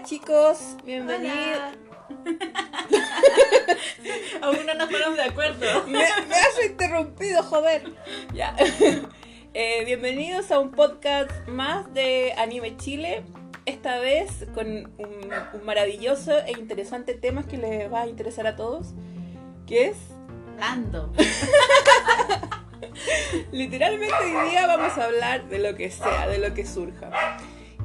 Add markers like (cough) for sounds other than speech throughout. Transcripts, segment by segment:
Hola chicos, bienvenidos. Aún no nos ponemos de acuerdo. Me, me has interrumpido, joder. Ya. Eh, bienvenidos a un podcast más de Anime Chile. Esta vez con un, un maravilloso e interesante tema que les va a interesar a todos. Que es, Ando. (laughs) literalmente hoy día vamos a hablar de lo que sea, de lo que surja.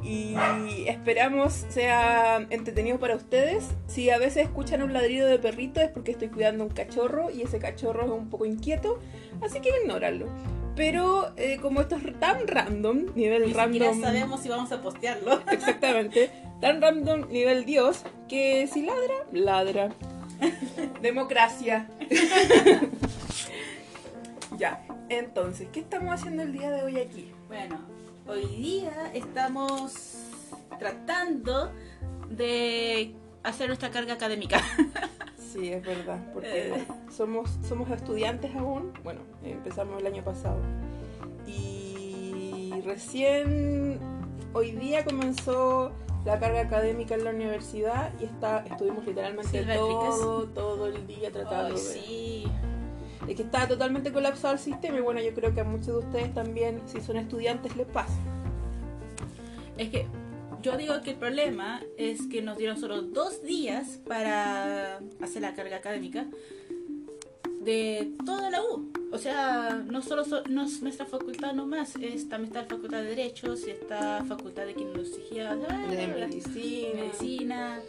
Y esperamos sea entretenido para ustedes. Si a veces escuchan un ladrido de perrito es porque estoy cuidando un cachorro y ese cachorro es un poco inquieto, así que ignóralo. Pero eh, como esto es tan random, nivel Ni siquiera random. sabemos si vamos a postearlo. (laughs) Exactamente, tan random nivel Dios que si ladra, ladra. (laughs) Democracia. (laughs) ya, entonces, ¿qué estamos haciendo el día de hoy aquí? Bueno, hoy día estamos tratando de hacer nuestra carga académica. (laughs) Sí, es verdad, porque Eh. somos, somos estudiantes aún. Bueno, empezamos el año pasado. Y recién hoy día comenzó la carga académica en la universidad y está, estuvimos literalmente todo, todo el día tratando Ay, de... sí. Es que está totalmente colapsado el sistema y bueno, yo creo que a muchos de ustedes también, si son estudiantes, les pasa. Es que yo digo que el problema es que nos dieron solo dos días para hacer la carga académica de toda la U. O sea, no solo so- no es nuestra facultad nomás, es, también está la facultad de Derechos y está facultad de Quinología, De medicina, medicina,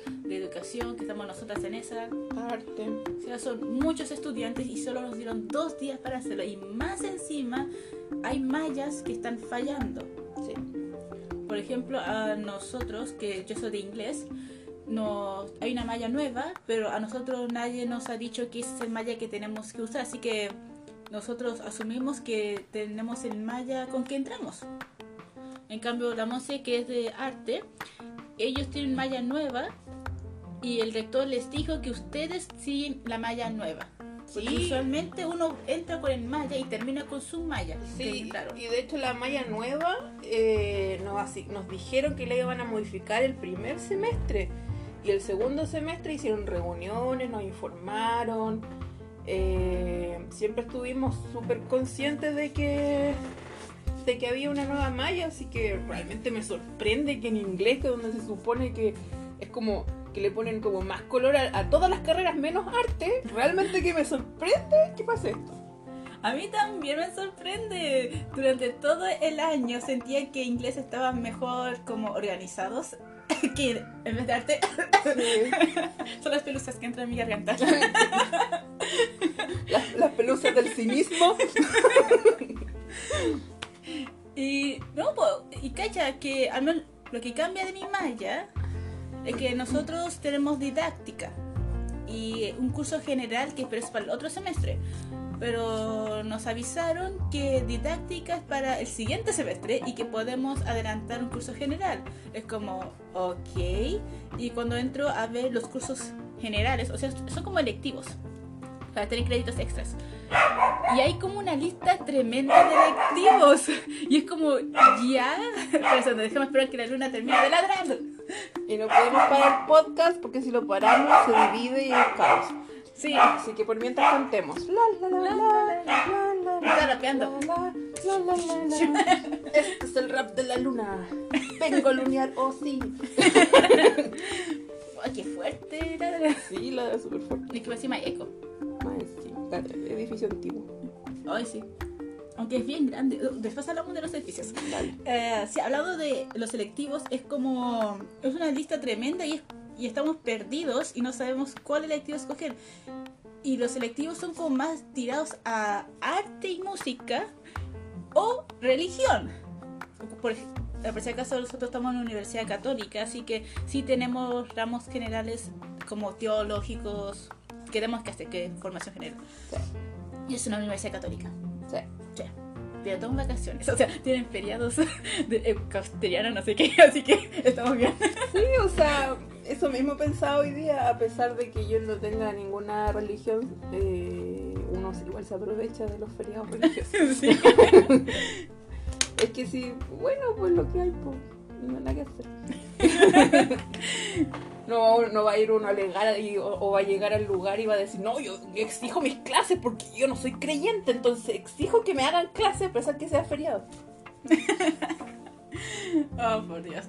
de educación, que estamos nosotras en esa. arte. O sea, son muchos estudiantes y solo nos dieron dos días para hacerlo. Y más encima, hay mallas que están fallando. Sí. Por ejemplo, a nosotros, que yo soy de inglés, nos, hay una malla nueva, pero a nosotros nadie nos ha dicho que es el malla que tenemos que usar. Así que nosotros asumimos que tenemos el malla con que entramos. En cambio, la Monse, que es de arte, ellos tienen malla nueva y el rector les dijo que ustedes siguen la malla nueva. Porque Sí. usualmente uno entra con el malla y termina con su malla. Sí, claro. y de hecho la malla nueva eh, nos dijeron que la iban a modificar el primer semestre y el segundo semestre hicieron reuniones, nos informaron, eh, siempre estuvimos súper conscientes de que de que había una nueva malla, así que realmente me sorprende que en inglés, que donde se supone que es como que le ponen como más color a, a todas las carreras menos arte, realmente que me sorprende que pase esto. A mí también me sorprende. Durante todo el año sentía que inglés estaban mejor como organizados (laughs) que en vez de arte (laughs) son las pelusas que entran en mi garganta. las, las pelusas del cinismo. (laughs) Y no, po, y cacha que al menos lo que cambia de mi malla es que nosotros tenemos didáctica y un curso general que es para el otro semestre. Pero nos avisaron que didáctica es para el siguiente semestre y que podemos adelantar un curso general. Es como, ok. Y cuando entro a ver los cursos generales, o sea, son como electivos para tener créditos extras. Y hay como una lista tremenda de electivos. (laughs) Y es como, ya. (laughs) Pero déjame esperar que la luna termine de ladrar. Y no podemos parar podcast porque si lo paramos se divide y es caos. Sí, Así que por mientras cantemos. La, la, la, la, la, la, la, Está rapeando. Este es el rap de la luna. Vengo a lunear, oh sí. Qué fuerte. Sí, la de super fuerte. Y que encima hay eco. Sí, edificio antiguo. Ay, sí. Aunque es bien grande. Después hablamos de los. Dale. Eh, sí, hablando de los selectivos, es como. Es una lista tremenda y, es- y estamos perdidos y no sabemos cuál electivo escoger. Y los selectivos son como más tirados a arte y música o religión. Por, por si acaso, nosotros estamos en una universidad católica, así que sí tenemos ramos generales como teológicos. Queremos que hacer que formación general. Sí. Y es una universidad católica. Sí. Sí. Pero toman vacaciones, (laughs) o sea, tienen feriados (laughs) de eh, castellano, no sé qué, (laughs) así que estamos bien. Sí, o sea, eso mismo pensaba hoy día, a pesar de que yo no tenga ninguna religión, eh, uno igual se aprovecha de los feriados religiosos. Sí. Es que sí, bueno, pues lo que hay, pues, no hay nada que hacer. No, no va a ir uno a alegar y- o, o va a llegar al lugar y va a decir, no, yo exijo mis clases porque yo no soy creyente, entonces exijo que me hagan clases a pesar que sea feriado. (laughs) Oh, por Dios.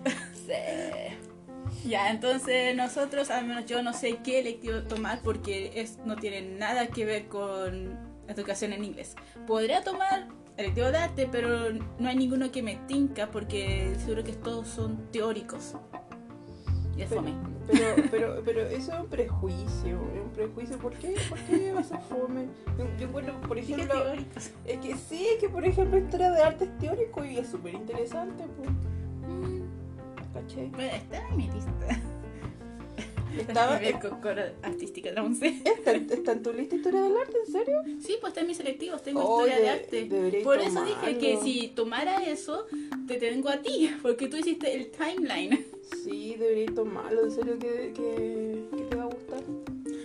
Sí. Ya, entonces nosotros, al menos yo no sé qué electivo tomar porque es, no tiene nada que ver con educación en inglés. Podría tomar electivo de arte, pero no hay ninguno que me tinca porque seguro que todos son teóricos. Y es Pero, fome. pero, pero, pero eso es un prejuicio, es un prejuicio. ¿Por qué, ¿Por qué va a fome? Yo, encuentro, por ¿Qué ejemplo, es que sí, es que por ejemplo historia de arte es teórico y es súper interesante, pues, Mm. Bueno, está en mi lista. Estaba, Nivel Cocoro artística de la once. ¿Está, en tu lista historia del arte? ¿En serio? Sí, pues está en mis selectivos, tengo Oye, historia de arte. deberíais Por eso dije tomarlo. que si tomara eso, te tengo a ti, porque tú hiciste el timeline. Sí, deberías tomarlo, en serio que, que, que te va a gustar.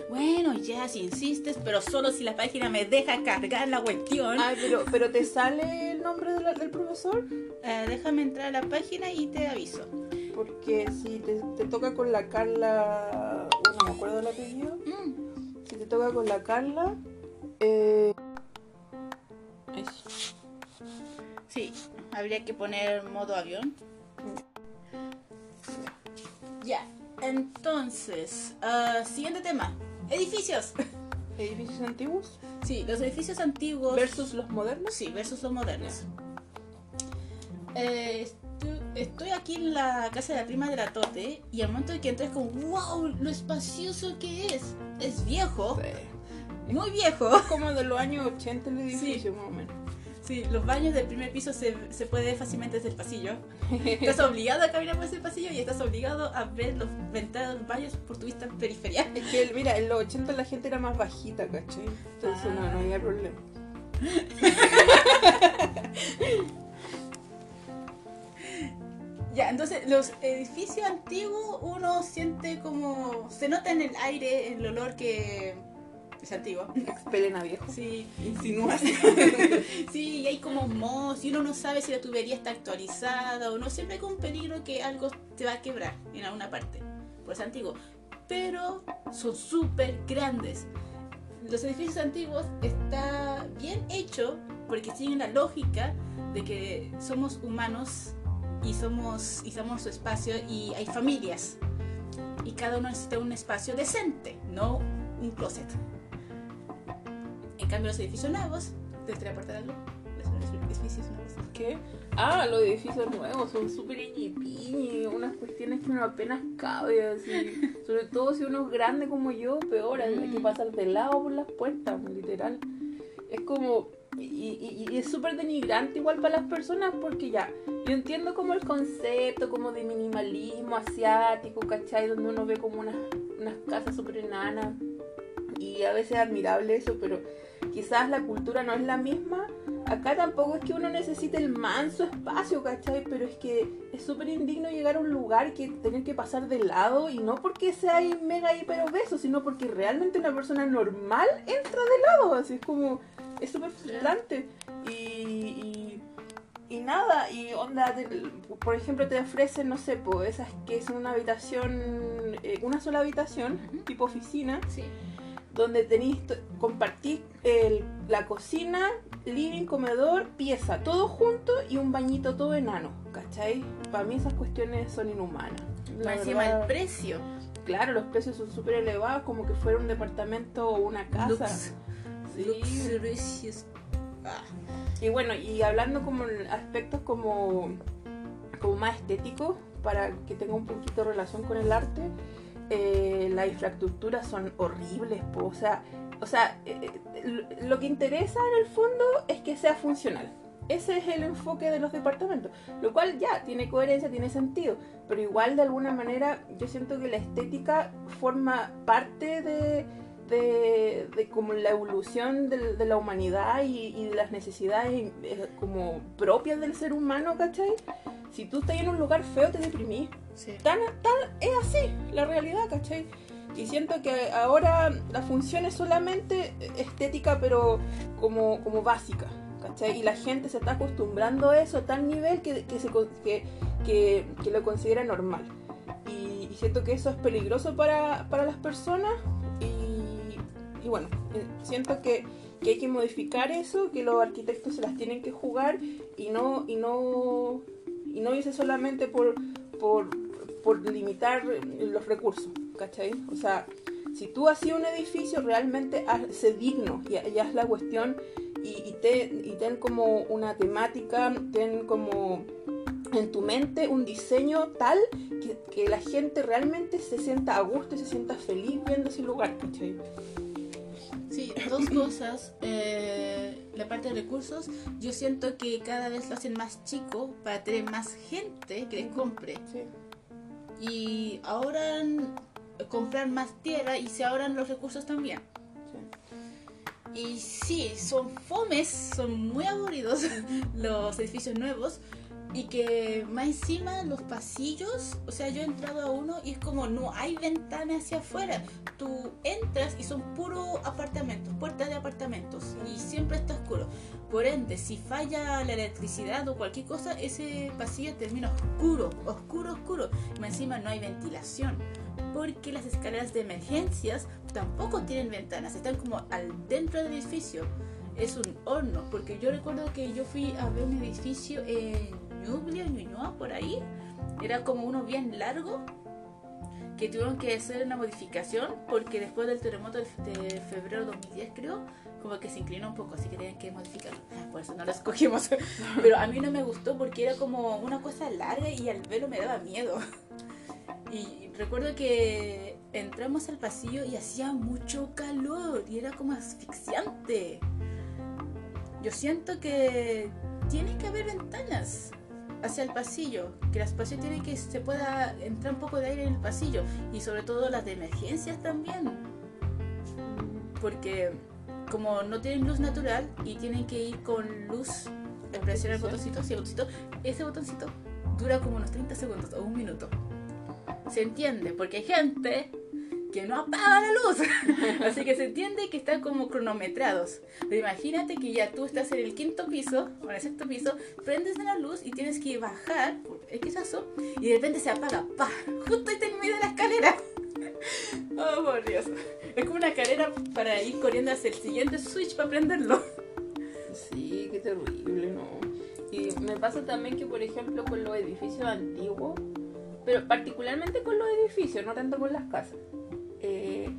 Bueno, ya, si insistes, pero solo si la página me deja cargar la cuestión. Ay, pero, pero ¿te sale el nombre de la- del profesor? Eh, déjame entrar a la página y te aviso. Porque si te, te toca con la Carla, bueno, no me acuerdo del apellido. Mm, Si te toca con la Carla, eh... sí, habría que poner modo avión. Ya, entonces, ah, siguiente tema. Edificios. (laughs) edificios antiguos Sí, los edificios antiguos. versus los modernos. Sí, versus los modernos. Eh, estu- estoy aquí en la casa de la prima de la Tote y al momento de que entré es como, wow, lo espacioso que es. Es viejo, muy viejo. Como de los años 80 el edificio, más o menos. Sí, los baños del primer piso se, se puede ver fácilmente desde el pasillo. (laughs) Estás obligado a caminar por ese pasillo y estás obligado a ver los ventanas de los baños por tu vista periférica. Es que, mira, en los 80 la gente era más bajita, ¿cachai? Entonces no, no había problema. (laughs) Ya, entonces los edificios antiguos uno siente como... Se nota en el aire el olor que es antiguo. (laughs) Expelen a viejo. Sí, Insinúas. (laughs) sí, y hay como mos y uno no sabe si la tubería está actualizada o no. Siempre hay un peligro que algo te va a quebrar en alguna parte. Por eso es antiguo. Pero son súper grandes. Los edificios antiguos está bien hecho porque siguen la lógica de que somos humanos y somos y somos su espacio y hay familias y cada uno necesita un espacio decente, no un closet. En cambio los edificios nuevos, ¿te gustaría aportar algo? Los edificios nuevos. ¿Qué? Ah, los edificios nuevos son súper ñipiñi, unas cuestiones que uno apenas cabe, así. (laughs) Sobre todo si uno es grande como yo, peor, hay que pasar de lado por las puertas, literal. Es como. Y, y- y es súper denigrante igual para las personas porque ya, yo entiendo como el concepto como de minimalismo asiático, ¿cachai? Donde uno ve como unas, unas casas súper enanas y a veces es admirable eso, pero quizás la cultura no es la misma. Acá tampoco es que uno necesite el manso espacio, ¿cachai? Pero es que es súper indigno llegar a un lugar que tener que pasar de lado y no porque sea mega hiper obeso, sino porque realmente una persona normal entra de lado, así es como, es súper frustrante. Y, y, y nada, y onda, te- por ejemplo, te ofrecen, no sé, pues esas que es una habitación, eh, una sola habitación, tipo oficina, Sí. donde tenéis compartís la cocina, living, comedor, pieza, todo junto y un bañito todo enano, ¿cachai? Para mí esas cuestiones son inhumanas. La encima verdad, el precio. Claro, los precios son súper elevados, como que fuera un departamento o una casa. Lux. Ah. Y bueno, y hablando como en aspectos como, como más estéticos, para que tenga un poquito relación con el arte, eh, las infraestructuras son horribles, po. o sea, o sea eh, eh, lo que interesa en el fondo es que sea funcional. Ese es el enfoque de los departamentos, lo cual ya tiene coherencia, tiene sentido, pero igual de alguna manera yo siento que la estética forma parte de, de, de como la evolución de, la humanidad y, y de las necesidades eh, como propias del ser humano, ¿cachai? Si tú estás en un lugar feo te deprimís. Sí. Tan, tan es así la realidad, ¿cachai? Y siento que ahora la función es solamente estética, pero como, como básica, ¿cachai? Y la gente se está acostumbrando a eso a tal nivel que, que, se, con- que, que, que lo considera normal. Y, y siento que eso es peligroso para, para las personas y, bueno, eh, siento que, que, hay que modificar eso, que los arquitectos se las tienen que jugar y no, y no, y no irse solamente por, por, por limitar los recursos, ¿cachai? O sea, si tú hacías un edificio, realmente hazse digno y, y haz la cuestión y, ten, y ten como una temática, ten como en tu mente un diseño tal que, que, la gente realmente se sienta a gusto y se sienta feliz viendo ese lugar, ¿cachai? Sí, dos cosas. Eh, la parte de recursos, yo siento que cada vez lo hacen más chico para tener más gente que les compre. Sí. Y ahorran comprar más tierra y se ahorran los recursos también. Sí. Y sí, son fomes, son muy aburridos (laughs) los edificios nuevos. Y que más encima los pasillos, o sea, yo he entrado a uno y es como no hay ventana hacia afuera. Tú entras y son puro apartamentos, puertas de apartamentos y siempre está oscuro. Por ende, si falla la electricidad o cualquier cosa, ese pasillo termina oscuro, oscuro, oscuro. Y más encima no hay ventilación porque las escaleras de emergencias tampoco tienen ventanas, están como al dentro del edificio. Es un horno, porque yo recuerdo que yo fui a ver un edificio en Ñuble, Ñuñoa, por ahí. Era como uno bien largo, que tuvieron que hacer una modificación, porque después del terremoto de febrero de 2010, creo, como que se inclinó un poco, así que tenían que modificarlo. Por eso no lo escogimos. (laughs) Pero a mí no me gustó porque era como una cosa larga y al verlo me daba miedo. Y recuerdo que entramos al pasillo y hacía mucho calor y era como asfixiante. Yo siento que tiene que haber ventanas hacia el pasillo, que el pasillo tiene que se pueda entrar un poco de aire en el pasillo y sobre todo las de emergencias también. Porque como no tienen luz natural y tienen que ir con luz, presionar el botoncito, sí, el botoncito, ese botoncito dura como unos 30 segundos o un minuto se entiende, porque hay gente que no apaga la luz. (laughs) Así que se entiende que están como cronometrados. Pero imagínate que ya tú estás en el quinto piso, o en el sexto piso, prendes la luz y tienes que bajar, X eso, y de repente se apaga, ¡pa! Justo ahí en medio de la escalera. (laughs) Oh, por Dios. Es como una carrera para ir corriendo hacia el siguiente switch para prenderlo. Sí, qué terrible, ¿no? Y me pasa también que, por ejemplo, con los edificios antiguos, pero particularmente con los edificios, no tanto con las casas. Eh,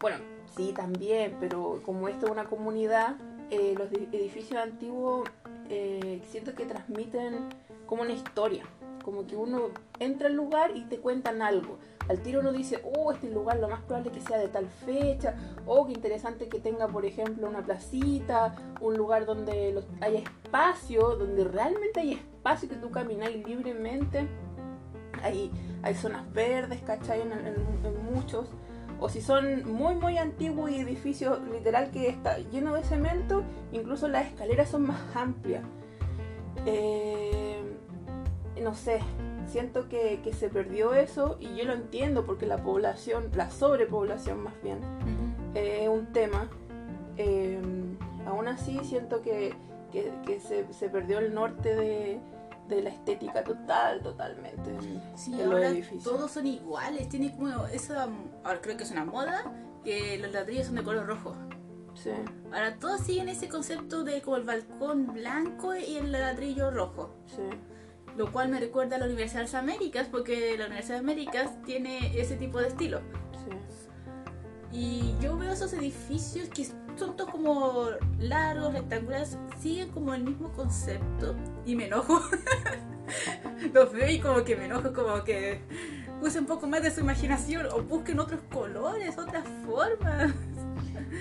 bueno, sí, también, pero como esto es una comunidad, eh, los edificios antiguos eh, siento que transmiten como una historia, como que uno entra al lugar y te cuentan algo. Al tiro uno dice, oh, este lugar lo más probable que sea de tal fecha, oh, qué interesante que tenga, por ejemplo, una placita, un lugar donde los, hay espacio, donde realmente hay espacio que tú camináis libremente hay, hay zonas verdes, ¿cachai? En, en, en, muchos. O si son muy, muy antiguos y edificios literal que está lleno de cemento, incluso las escaleras son más amplias. Eh, no sé, siento que, que, se perdió eso y yo lo entiendo porque la población, la sobrepoblación más bien, es eh, un tema. Eh, aún así siento que, que, que se, se perdió el norte de, de la estética total, totalmente. Sí, de ahora todos son iguales, tiene como esa, ahora creo que es una moda, que los ladrillos son de color rojo. Sí. Ahora todos siguen ese concepto de como el balcón blanco y el ladrillo rojo. Sí. Lo cual me recuerda a la Universidad de las Américas, porque la Universidad de Américas tiene ese tipo de estilo. Sí. Y yo veo esos edificios que son todos como largos, rectangulares, siguen como el mismo concepto y me enojo. (laughs) Los veo y como que me enojo, como que usen un poco más de su imaginación o busquen otros colores, otras formas.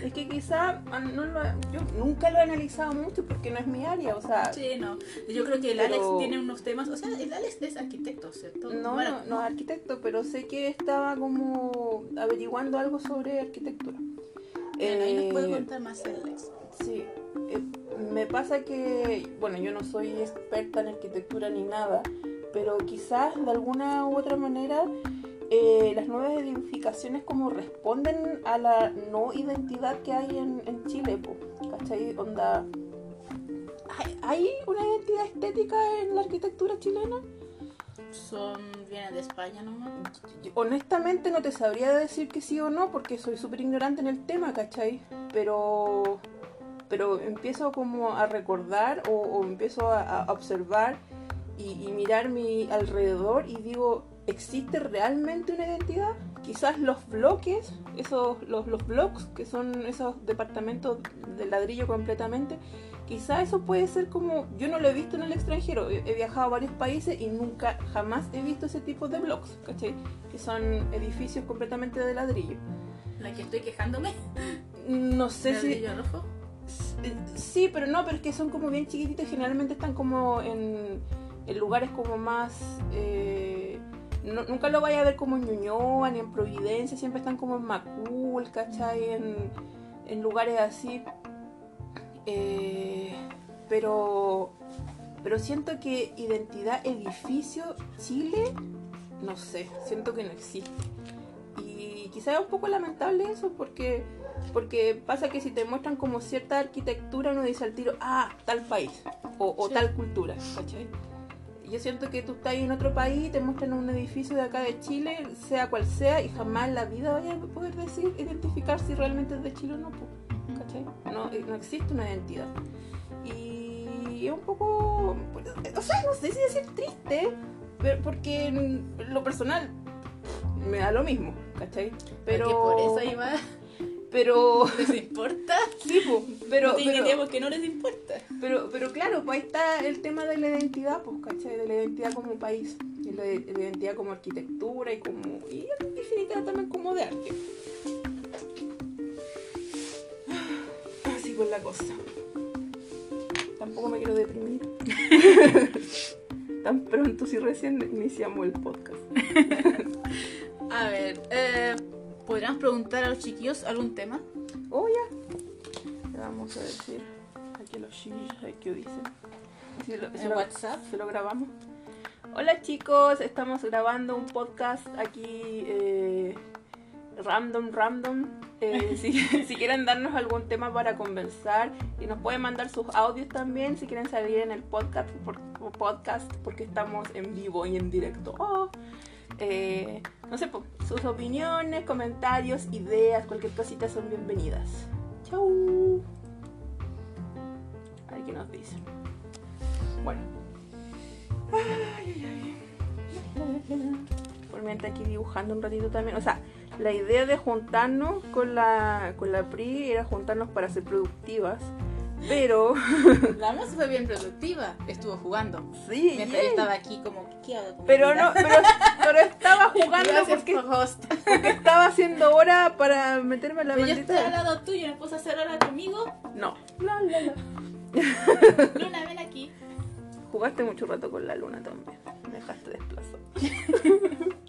Es que quizá no lo, yo nunca lo he analizado mucho porque no es mi área, o sea... Sí, no. Yo creo que el. Alex tiene unos temas, o sea, el Alex es arquitecto, ¿cierto? No, bueno, no, no es arquitecto, pero sé que estaba como averiguando algo sobre arquitectura. Bueno, ahí nos puede contar más Alex. Sí, eh, me pasa que, bueno, yo no soy experta en arquitectura ni nada, pero quizás de alguna u otra manera eh, las nuevas edificaciones como responden a la no identidad que hay en, en Chile, po, ¿cachai? Onda, ¿hay, ¿hay una identidad estética en la arquitectura chilena? Son vienen de España nomás. Honestamente no te sabría decir que sí o no porque soy súper ignorante en el tema, ¿cachai? Pero, pero empiezo como a recordar o, empiezo a, observar y, mirar mi alrededor y digo, ¿existe realmente una identidad? Quizás los bloques, esos, los, los que son esos departamentos de ladrillo completamente, quizás eso puede ser como, yo no lo he visto en el extranjero, he, viajado a varios países y nunca, jamás he visto ese tipo de blocks, ¿cachai? Que son edificios completamente de ladrillo. La que estoy quejándome. No sé si... Ladrillo rojo. Eh, Sí, pero no, pero es que son como bien chiquititos y generalmente están como en, en lugares como más... eh, no- nunca lo vaya a ver como en Ñuñoa ni en Providencia, siempre están como en Macul, ¿cachai? En, en lugares así. Eh, pero, pero siento que identidad edificio Chile, no sé, siento que no existe. Y quizás es un poco lamentable eso porque porque pasa que si te muestran como cierta arquitectura, uno dice al tiro, ah, tal país o, o Sí. tal cultura, ¿cachai? Yo siento que tú estás en otro país, te muestran un edificio de acá de Chile, sea cual sea, y jamás en la vida vayas a poder decir, identificar si realmente es de Chile o no, ¿cachai? No, no existe una identidad. Y es un poco, o sea, no sé si decir triste, pero porque en lo personal me da lo mismo, ¿cachai? Pero Porque por eso iba. pero (laughs) ¿Les importa? sí, po, pero, pero, digamos que no les importa. pero, pero claro, pues ahí está el tema de la identidad, pues, ¿cachai? De la identidad como país, y la, de- la identidad como arquitectura y como, y en definitiva también como de arte. Con la cosa. Tampoco me quiero deprimir. (laughs) Tan pronto si recién iniciamos el podcast. (laughs) A ver, eh, ¿podríamos preguntar a los chiquillos algún tema? Oh, ya. Vamos a decir aquí los chiquillos, qué dicen. Si lo, si ¿En lo- WhatsApp? si lo grabamos. Hola chicos, estamos grabando un podcast aquí eh, random, random. Eh, (laughs) si, quieren darnos algún tema para conversar y nos pueden mandar sus audios también si quieren salir en el podcast, podcast porque estamos en vivo y en directo. Oh. Eh, no sé, sus opiniones, comentarios, ideas, cualquier cosita son bienvenidas. Chau. A ver qué nos dicen. Bueno. Por aquí dibujando un ratito también. O sea, la idea de juntarnos con la, con la PRI era juntarnos para ser productivas. Pero, (laughs) La música fue bien productiva. Estuvo jugando. sí, Mientras yeah. yo estaba aquí como, ¿qué hago? pero no, pero, (laughs) pero estaba jugando a porque, porque estaba haciendo hora para meterme en la Pero yo estoy al maldita. lado tuyo, ¿no puedes hacer ahora conmigo? No. La, la, la. Luna, ven aquí. Jugaste mucho rato con la luna también. Me dejaste desplazado. (laughs)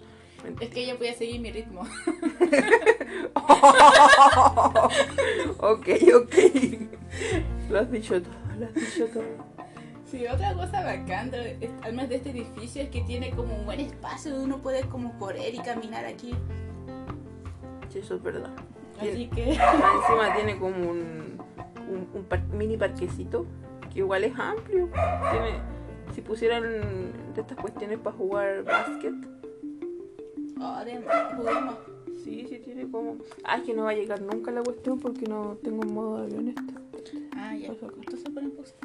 Es que yo podía seguir mi ritmo. (laughs) ok, ok. Lo has dicho todo, lo has dicho todo. Sí, otra cosa bacán, menos de este edificio, es que tiene como un buen espacio donde uno puede como correr y caminar aquí. Sí, eso es verdad. Así que... (laughs) (laughs) Encima tiene como un, un, un par- mini parquecito que igual es amplio. Tiene, si pusieran de estas cuestiones para jugar básquet, Oh, además, juguemos. sí, sí tiene como. Ah, es que no va a llegar nunca la cuestión porque no tengo modo de avión esto. Ah, ya. Entonces ponen pausa.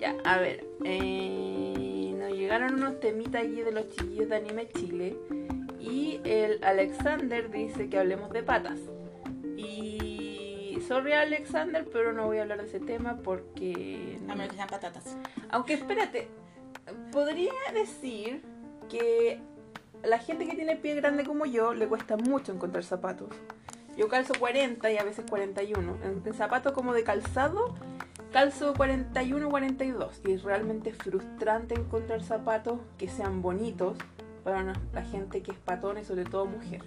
Ya, a ver. eh, nos llegaron unos temitas allí de los chiquillos de Anime Chile. Y el Alexander dice que hablemos de patas. Y. Sorry, Alexander, pero no voy a hablar de ese tema porque. A menos que sean patatas. Aunque espérate, podría decir que la gente que tiene pie grande como yo le cuesta mucho encontrar zapatos. Yo calzo 40 y a veces 41. En, en zapatos como de calzado, calzo 41 42. Y es realmente frustrante encontrar zapatos que sean bonitos para una- la gente que es patona y sobre todo mujer.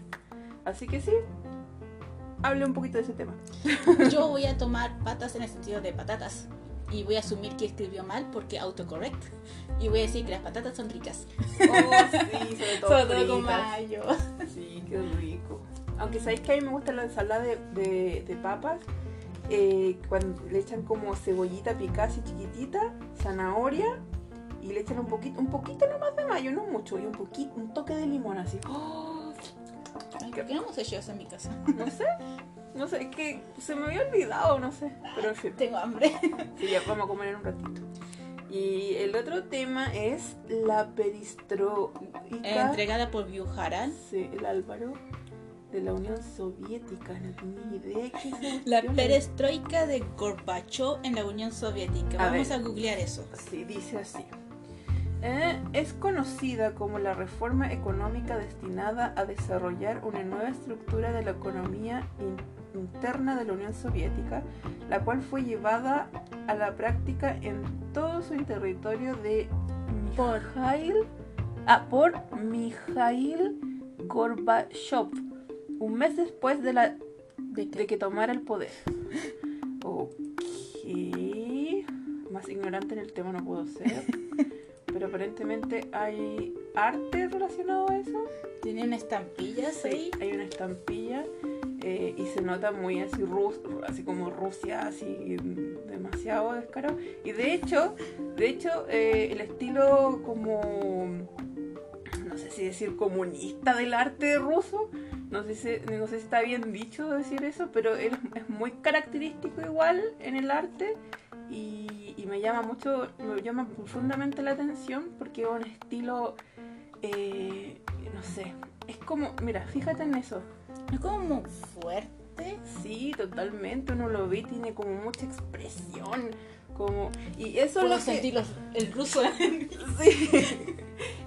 Así que sí, hable un poquito de ese tema. (laughs) Yo voy a tomar patas en el sentido de patatas. Y voy a asumir que escribió mal porque autocorrect. Y voy a decir que las patatas son ricas. Oh, sí, sobre todo, (laughs) Sobre todo con mayo. Sí, qué rico. Aunque sabéis que a mí me gusta la ensalada de, de- de papas eh, cuando le echan como cebollita picada así chiquitita, zanahoria y le echan un poquito, un poquito nomás de mayo, no mucho, y un poquito, un toque de limón así. ¡Oh! Ay, ¿Por qué no hemos hecho eso en mi casa? (laughs) No sé, no sé, es que se me había olvidado, no sé, pero en fin. Tengo hambre. (laughs) Sí, ya vamos a comer en un ratito. Y el otro tema es la perestroika. Entregada por Bujaran. Sí, el Álvaro de la Unión Soviética. No tenía ni idea que se (laughs) La perestroika de Gorbachev en la Unión Soviética. A Vamos ver. a googlear eso. Sí, dice así. Eh, es conocida como la reforma económica destinada a desarrollar una nueva estructura de la economía in- interna de la Unión Soviética, la cual fue llevada a la práctica en todo su territorio de Por- Mikhail, ah, por Mikhail Gorbachev, un mes después de, la, ¿De de que tomara el poder. Ok. Más ignorante en el tema no puedo ser. (laughs) Pero aparentemente hay arte relacionado a eso. Tienen estampillas ahí. hay una estampilla eh, y se nota muy así, rus- así como Rusia, así demasiado descarado. Y de hecho, de hecho eh, el estilo como, no sé si decir comunista del arte ruso, no sé si, no sé si está bien dicho decir eso, pero es, es muy característico igual en el arte y, y me llama mucho, me llama profundamente la atención porque es un estilo, eh, no sé, es como, mira, fíjate en eso. Es como fuerte. Sí, totalmente, uno lo ve, tiene como mucha expresión, como... Y eso Puedo lo que... sentir los- el ruso. (laughs) Sí.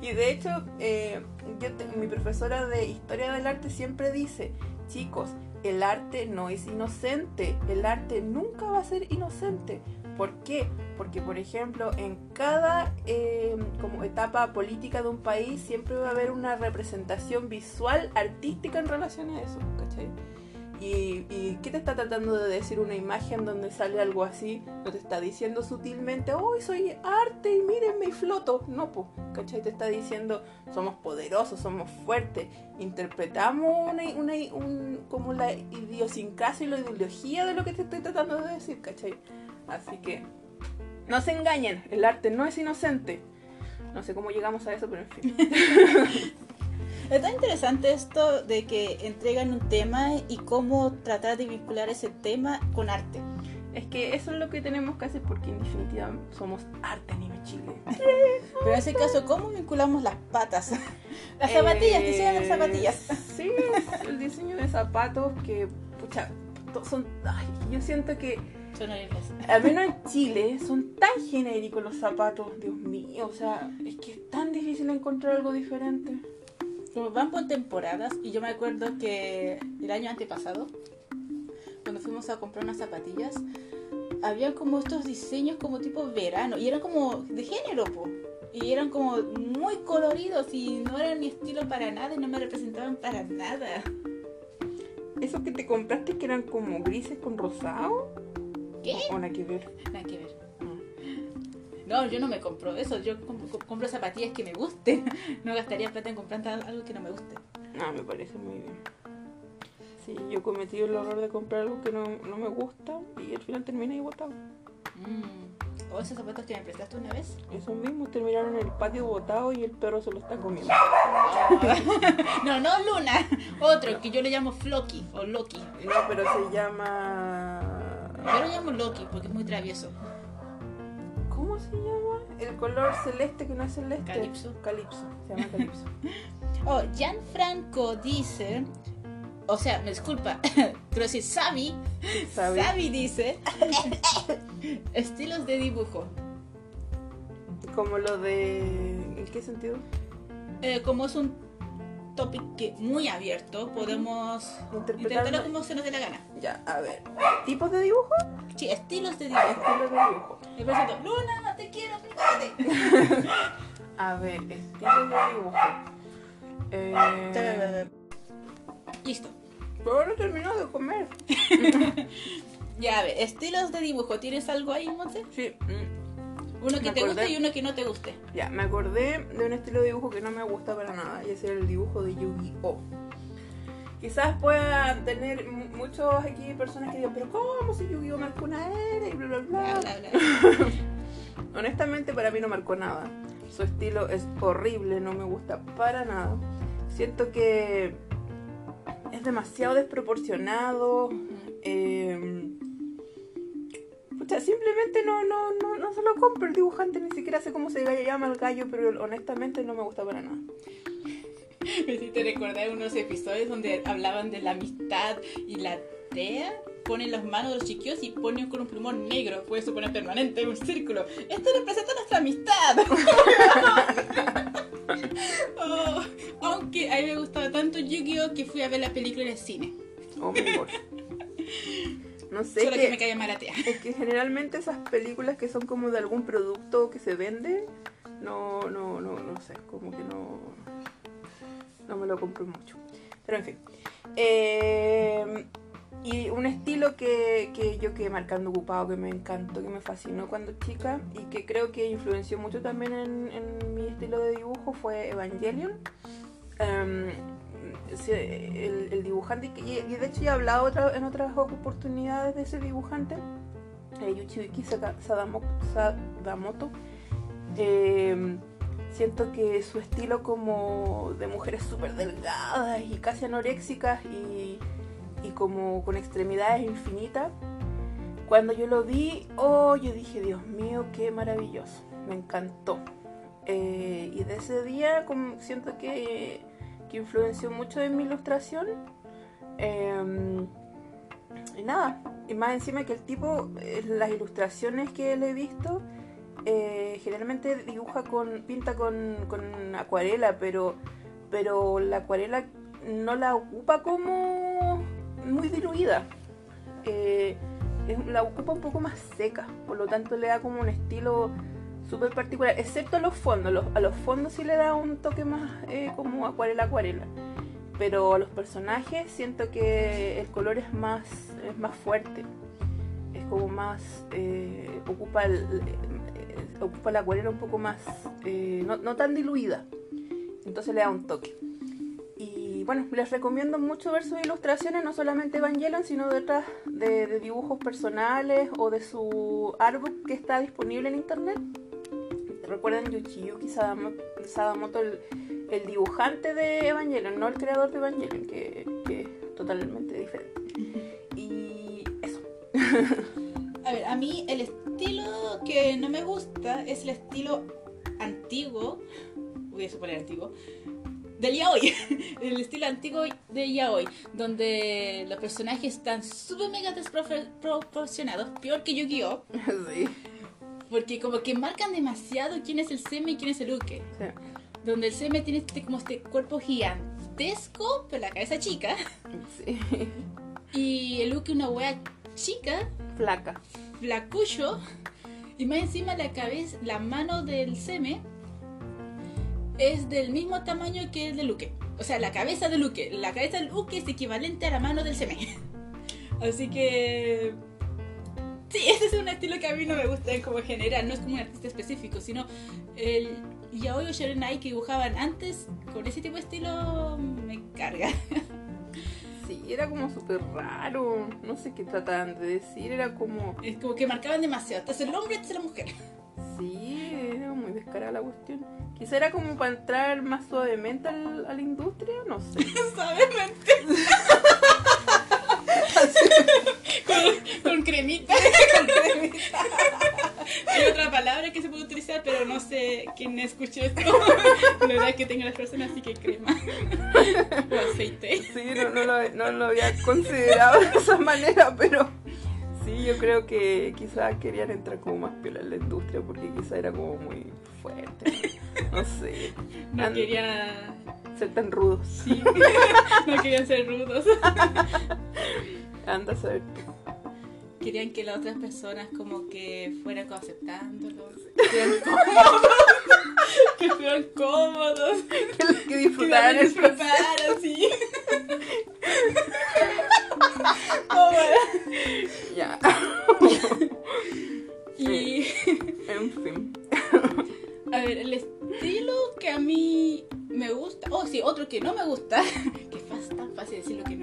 Y de hecho, eh, yo te- mi profesora de historia del arte siempre dice, chicos, el arte no es inocente, el arte nunca va a ser inocente. ¿Por qué? Porque, por ejemplo, en cada eh, como etapa política de un país siempre va a haber una representación visual, artística en relación a eso, ¿cachai? ¿Y, y qué te está tratando de decir una imagen donde sale algo así? No te está diciendo sutilmente, hoy soy arte y mírenme y floto. No, pues, ¿cachai? Te está diciendo, somos poderosos, somos fuertes, interpretamos una, una, un- como la idiosincrasia y la ideología de lo que te estoy tratando de decir, ¿cachai? Así que, no se engañen, el arte no es inocente. No sé cómo llegamos a eso, pero en fin. (laughs) Está interesante esto de que entregan un tema y cómo tratar de vincular ese tema con arte. Es que eso es lo que tenemos que hacer porque en definitiva somos arte a nivel Chile. Pero en ese caso, ¿cómo vinculamos las patas? (laughs) Las zapatillas, Eh, diseñan las zapatillas. Sí, el diseño de zapatos que, pucha, son. Ay, yo siento que, Son horribles. al menos en Chile, son tan genéricos los zapatos, Dios mío. O sea, es que es tan difícil encontrar algo diferente. Como van por temporadas y yo me acuerdo que el año antepasado, cuando fuimos a comprar unas zapatillas, había como estos diseños como tipo verano y eran como de género, po. Y eran como muy coloridos y no eran mi estilo para nada y no me representaban para nada. Esos que te compraste que eran como grises con rosado. ¿Qué? O nada que ver. Nada que ver. No, yo no me compro eso, yo com- com- compro zapatillas que me gusten. (laughs) No gastaría plata en comprar algo que no me guste. No, me parece muy bien. Sí, yo he cometido el error de comprar algo que no, no me gusta y al final terminé botado. Mm. ¿O esos zapatos que me prestaste una vez? Esos mismos terminaron en el patio botado y el perro se lo está comiendo. (laughs) No, no Luna, otro que yo le llamo Floki o Loki. No, pero se llama. Yo lo llamo Loki porque es muy travieso. ¿Cómo se llama? El color celeste que no es celeste. Calipso. Calipso. Se llama Calipso. (laughs) Oh, Gianfranco dice, o sea, me disculpa, (laughs) quiero decir Sabi. Sabi dice, (laughs) estilos de dibujo. Como lo de. ¿En qué sentido? Eh, como es un topic que muy abierto, podemos intentarlo como se nos dé la gana. Ya, a ver. ¿Tipos de dibujo? Sí, estilos de dibujo. Estilos de dibujo. Y por cierto, Luna, te quiero, fíjate. (laughs) A ver, estilos de dibujo. Eh. Listo. Pero ahora he terminado de comer. (laughs) Ya, a ver, estilos de dibujo. ¿Tienes algo ahí, Monse? Sí. mm, Uno que Me te acordé. guste y uno que no te guste. Ya, me acordé de un estilo de dibujo que no me gusta para nada, y ese era el dibujo de Yu-Gi-Oh! quizás puedan tener mu- muchos aquí personas que digan, pero ¿cómo si Yu-Gi-Oh marcó una era y bla bla bla? Bla, bla, bla. (laughs) Honestamente para mí no marcó nada. Su estilo es horrible, no me gusta para nada. Siento que es demasiado desproporcionado. eh, pucha, simplemente no, no, no, no se lo compro el dibujante, ni siquiera sé cómo se llama el gallo, pero honestamente no me gusta para nada. (laughs) Me hiciste recordar unos episodios donde hablaban de la amistad y la TEA pone las manos de los chiquillos y pone con un plumón negro, puede suponer permanente, un círculo. Esto representa nuestra amistad. (laughs) Oh, aunque a mí me gustaba tanto Yu-Gi-Oh que fui a ver la película en el cine. Oh my God. (laughs) No sé, Solo que, que, me caía mal la TEA. es que generalmente esas películas que son como de algún producto que se vende, no, no, no, no sé, como que no, no me lo compro mucho. Pero en fin. Eh, y un estilo que, que yo quedé marcando ocupado, que me encantó, que me fascinó cuando chica y que creo que influenció mucho también en, en mi estilo de dibujo fue Evangelion. Em, el, dibujante, y, de hecho ya he hablado otra- en otras oportunidades de ese dibujante, eh, Sadamoto. Em, siento que su estilo como de mujeres súper delgadas y casi anoréxicas y, y como con extremidades infinitas, cuando yo lo vi, oh, yo dije, Dios mío, qué maravilloso, me encantó. Eh, y de ese día siento que, que influenció mucho en mi ilustración. Em, y nada, y más encima que el tipo, eh, las ilustraciones que le he visto, eh, generalmente dibuja con, pinta con, acuarela, pero, pero la acuarela no la ocupa como muy diluida. Eh, la ocupa un poco más seca, por lo tanto le da como un estilo súper particular, excepto los fondos. Los- a los fondos sí le da un toque más eh, como acuarela acuarela. Pero a los personajes siento que el color es más, es más fuerte. Es como más. eh, ocupa, el, eh, ocupa la acuarela un poco más. eh, no, no tan diluida. Entonces le da un toque. Y bueno, les recomiendo mucho ver sus ilustraciones, no solamente Evangelion, sino de otras de, de dibujos personales o de su artbook que está disponible en internet. Recuerden Yuchiyuki Sadamo- Sadamoto, el, el dibujante de Evangelion, no el creador de Evangelion, que, que es totalmente diferente. Y eso. (laughs) A ver, a mí el estilo que no me gusta es el estilo antiguo, voy a suponer antiguo, del yaoi. (laughs) El estilo antiguo de yaoi, donde los personajes están súper mega desproporcionados, peor que Yu-Gi-Oh! (laughs) sí. Porque como que marcan demasiado quién es el Seme y quién es el Uke. sí. Donde el Seme tiene este, como este cuerpo gigantesco, pero la cabeza chica. Sí. Y el Uke una wea chica, Flaca. flacucho. Y más encima la cabeza, la mano del Seme es del mismo tamaño que el del Uke. O sea, la cabeza del Uke. La cabeza del Uke es equivalente a la mano del Seme. (laughs) Así que... Sí, (laughs) ese es un estilo que a mí no me gusta como general. No es como un artista específico, sino el yaoi o shorenai que dibujaban antes con ese tipo de estilo me carga. (laughs) Sí, era como súper raro. No sé qué trataban de decir. Era como. Es como que marcaban demasiado. Este es el hombre, este es la mujer. Sí, era muy descarada la cuestión. Quizá era como para entrar más suavemente al- a la industria, no sé. (laughs) ¿Sabes? Con, (laughs) con cremita. (laughs) Hay otra palabra que se puede utilizar, pero no sé quién escuchó esto. (laughs) La edad que tengan las personas, así que crema. O aceite. Sí, no, no lo, no lo había considerado de esa manera, pero sí, yo creo que quizás querían entrar como más piola en la industria porque quizá era como muy fuerte. No sé. No And- quería. Ser tan rudos. Sí. No querían ser rudos. Anda a. Querían que las otras personas como que fueran como aceptándolos. Que fueran cómodos. Que fueran cómodos. Que, que Que disfrutaran disfrutaran, sí. Oh, (laughs) bueno. Ya. Y En fin. a ver, el estilo que a mí me gusta, oh sí, otro que no me gusta, (laughs) que es tan fácil decir lo que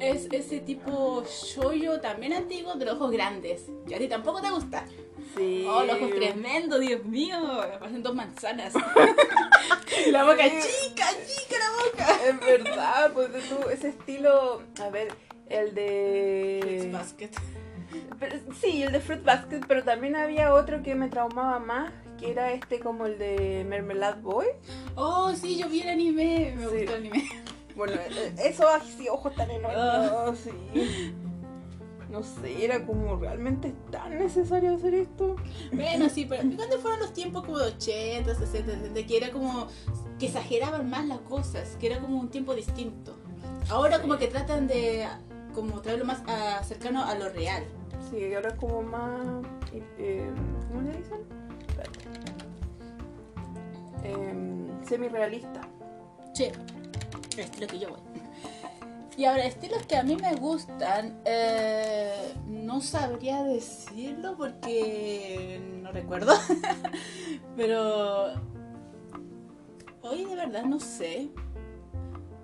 es ese tipo shoyo también antiguo de los ojos grandes. Y a ti tampoco te gusta. Sí. Oh, los ojos tremendos, Dios mío. Me parecen dos manzanas. (laughs) la boca chica, chica la boca. Es verdad, pues tú, ese estilo, a ver, el de... Fruits Basket. Pero- sí, el de Fruit Basket, pero también había otro que me traumaba más, que era este como el de Mermelade Boy. Oh, sí, yo vi el anime. Me Sí. gustó el anime. Bueno, eh, eso así, ojos tan enormes, Ah. sí. No sé, era como realmente tan necesario hacer esto. Bueno, sí, pero ¿cuándo fueron los tiempos como de 80, 60, 70? Que era como que exageraban más las cosas, que era como un tiempo distinto. Ahora como que tratan de como traerlo más a- cercano a lo real. Sí, ahora es como más. eh, ¿Cómo le dicen? Em, semi-realista. Sí, el estilo que yo voy. Y ahora, estilos que a mí me gustan, eh, no sabría decirlo porque no recuerdo. (laughs) Pero hoy de verdad no sé.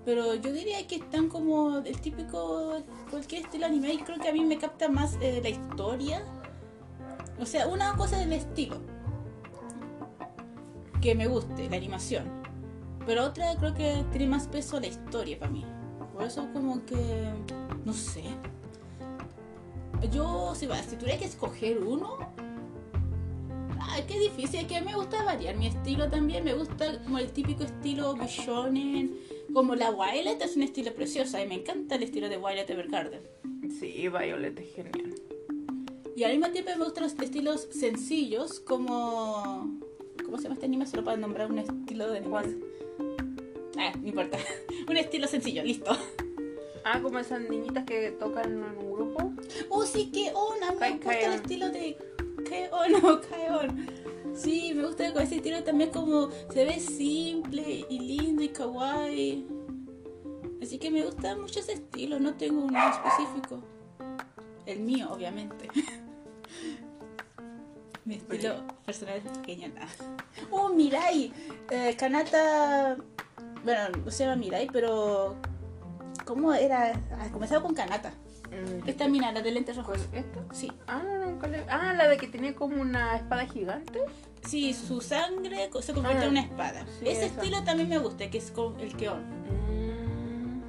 Pero yo diría que están como el típico, cualquier estilo anime. Y creo que a mí me capta más eh, la historia. O sea, una cosa del estilo. Que me guste, la animación. Pero otra creo que tiene más peso la historia para mí. Por eso como que... No sé. Yo, si, si tuviera que escoger uno... Ay, qué difícil. Que me gusta variar mi estilo también. Me gusta como el típico estilo shonen. Como la Violet es un estilo precioso. Y me encanta el estilo de Violet Evergarden. Sí, Violet es genial. Y al mismo tiempo me gustan los estilos sencillos como... ¿Cómo se llama este anime? Solo para nombrar un estilo de anime. ¿Cuál? Ah, no importa. (laughs) un estilo sencillo, listo. Ah, como esas niñitas que tocan en un grupo. Oh, sí, Keon. A mí me gusta el estilo de Keon o Kaeon. Sí, me gusta con ese estilo también como se ve simple y lindo y kawaii. Así que me gusta mucho ese estilo, no tengo uno específico. El mío, obviamente. (laughs) Mi estilo personal es genial. Oh, Mirai. Eh, Kanata. Bueno, no se llama Mirai, pero. ¿Cómo era? Ah, comenzaba con Kanata. Mm, Esta mina, la de lentes rojos. ¿Esta? Sí. Ah, no, nunca le... Ah, la de que tenía como una espada gigante. Sí, su sangre se convierte Ah, en una espada. sí, Ese esa. estilo también me gusta, que es con el Keon. Mm.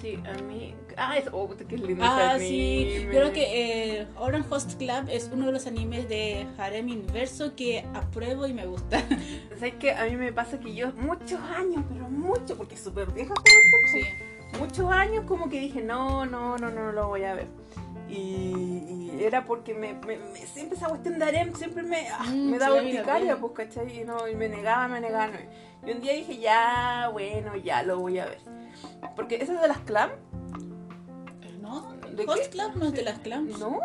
Sí, a mí... Ah, es... Oh, qué lindo Ah, ese sí. anime. Creo que eh, Orange Host Club es uno de los animes de harem inverso que apruebo y me gusta. (laughs) ¿Sabes qué? A mí me pasa que yo muchos años, pero mucho, porque es súper vieja cuestión, Sí. muchos años como que dije, no, no, no, no lo voy a ver. Y, y era porque me, me- me- siempre esa cuestión de harem siempre me, ah, Mm, me daba sí, urticaria, pues, ¿cachai? Y, no, y me negaba, me negaba. no. Y un día dije, ya, bueno, ya lo voy a ver. Porque esa es de las clam, ¿No? ¿De Host? Club no es de las clams. ¿no?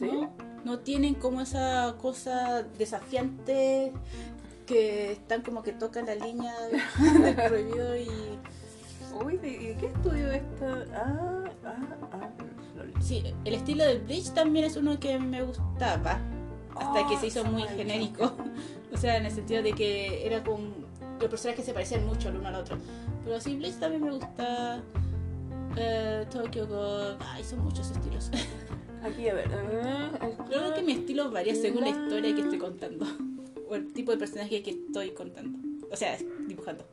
No, no tienen como esa cosa desafiante que están como que tocan la línea (laughs) del prohibido y Uy, ¿de, de qué estudio esta? Ah, ah, ah. sí, el estilo del Bleach también es uno que me gustaba hasta Oh, que se hizo esa muy genérico. (laughs) O sea, en el sentido de que era con los personajes se parecían mucho el uno al otro. Pero sí, Bleach también me gusta. Eh, Tokyo God, ay, son muchos estilos. (laughs) Aquí, a ver. Creo que mi estilo varía según la historia que estoy contando. (laughs) O el tipo de personaje que estoy contando. O sea, dibujando.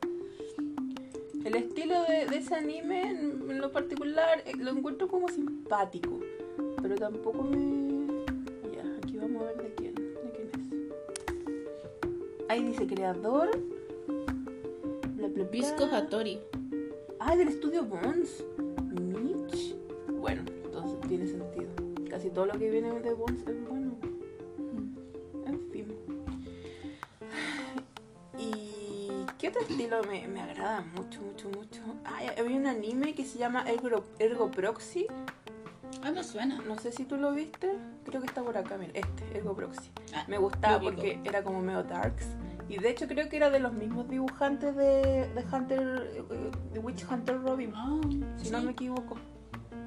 El estilo de, de ese anime, en, en lo particular, eh, lo encuentro como simpático. Pero tampoco me. Ya, aquí vamos a ver de quién. ¿De quién es? Ahí dice creador. Bla, bla, bla. Visco Hattori. Ah, del estudio Bones. Bueno, entonces tiene sentido. Casi todo lo que viene de Bones es bueno. En fin. ¿Y qué otro estilo me, me agrada mucho, mucho, mucho? Ah, había un anime que se llama Ergo, Ergo Proxy. Ah, me suena. No sé si tú lo viste. Creo que está por acá, mira. Este, Ergo Proxy. Ah, Me gustaba porque era como medio darks. Y de hecho creo que era de los mismos dibujantes de, de Hunter, eh, de Witch Hunter Robin. Ah, Si sí, no me equivoco.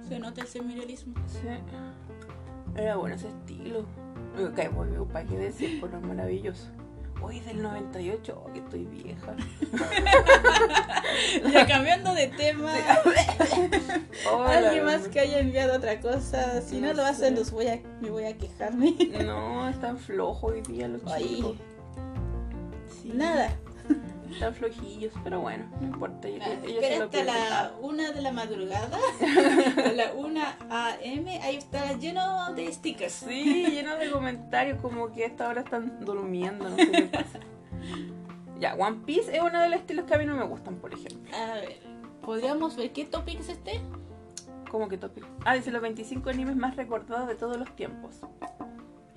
Se nota el semirealismo. Sí. Era bueno ese estilo. Ok, voy, ¿para qué decir? Por lo maravilloso. Hoy del 98, oh, que estoy vieja. (laughs) Ya cambiando de tema. (laughs) Hola, Alguien más que haya enviado otra cosa. Si no, No lo hacen, sé. los voy a, me voy a quejarme. No, están flojos hoy día los Ay. chicos. Sí, Nada. Están flojillos, pero bueno, no importa. Ellos Espera lo hasta la una de la madrugada. (laughs) a la 1 a.m. Ahí está lleno de stickers. Sí, lleno de comentarios como que a esta hora están durmiendo, no sé qué pasa. (laughs) Ya, One Piece es uno de los estilos que a mí no me gustan, por ejemplo. A ver, ¿podríamos ver qué topic es este? ¿Cómo que tópico? Ah, dice los 25 animes más recordados de todos los tiempos.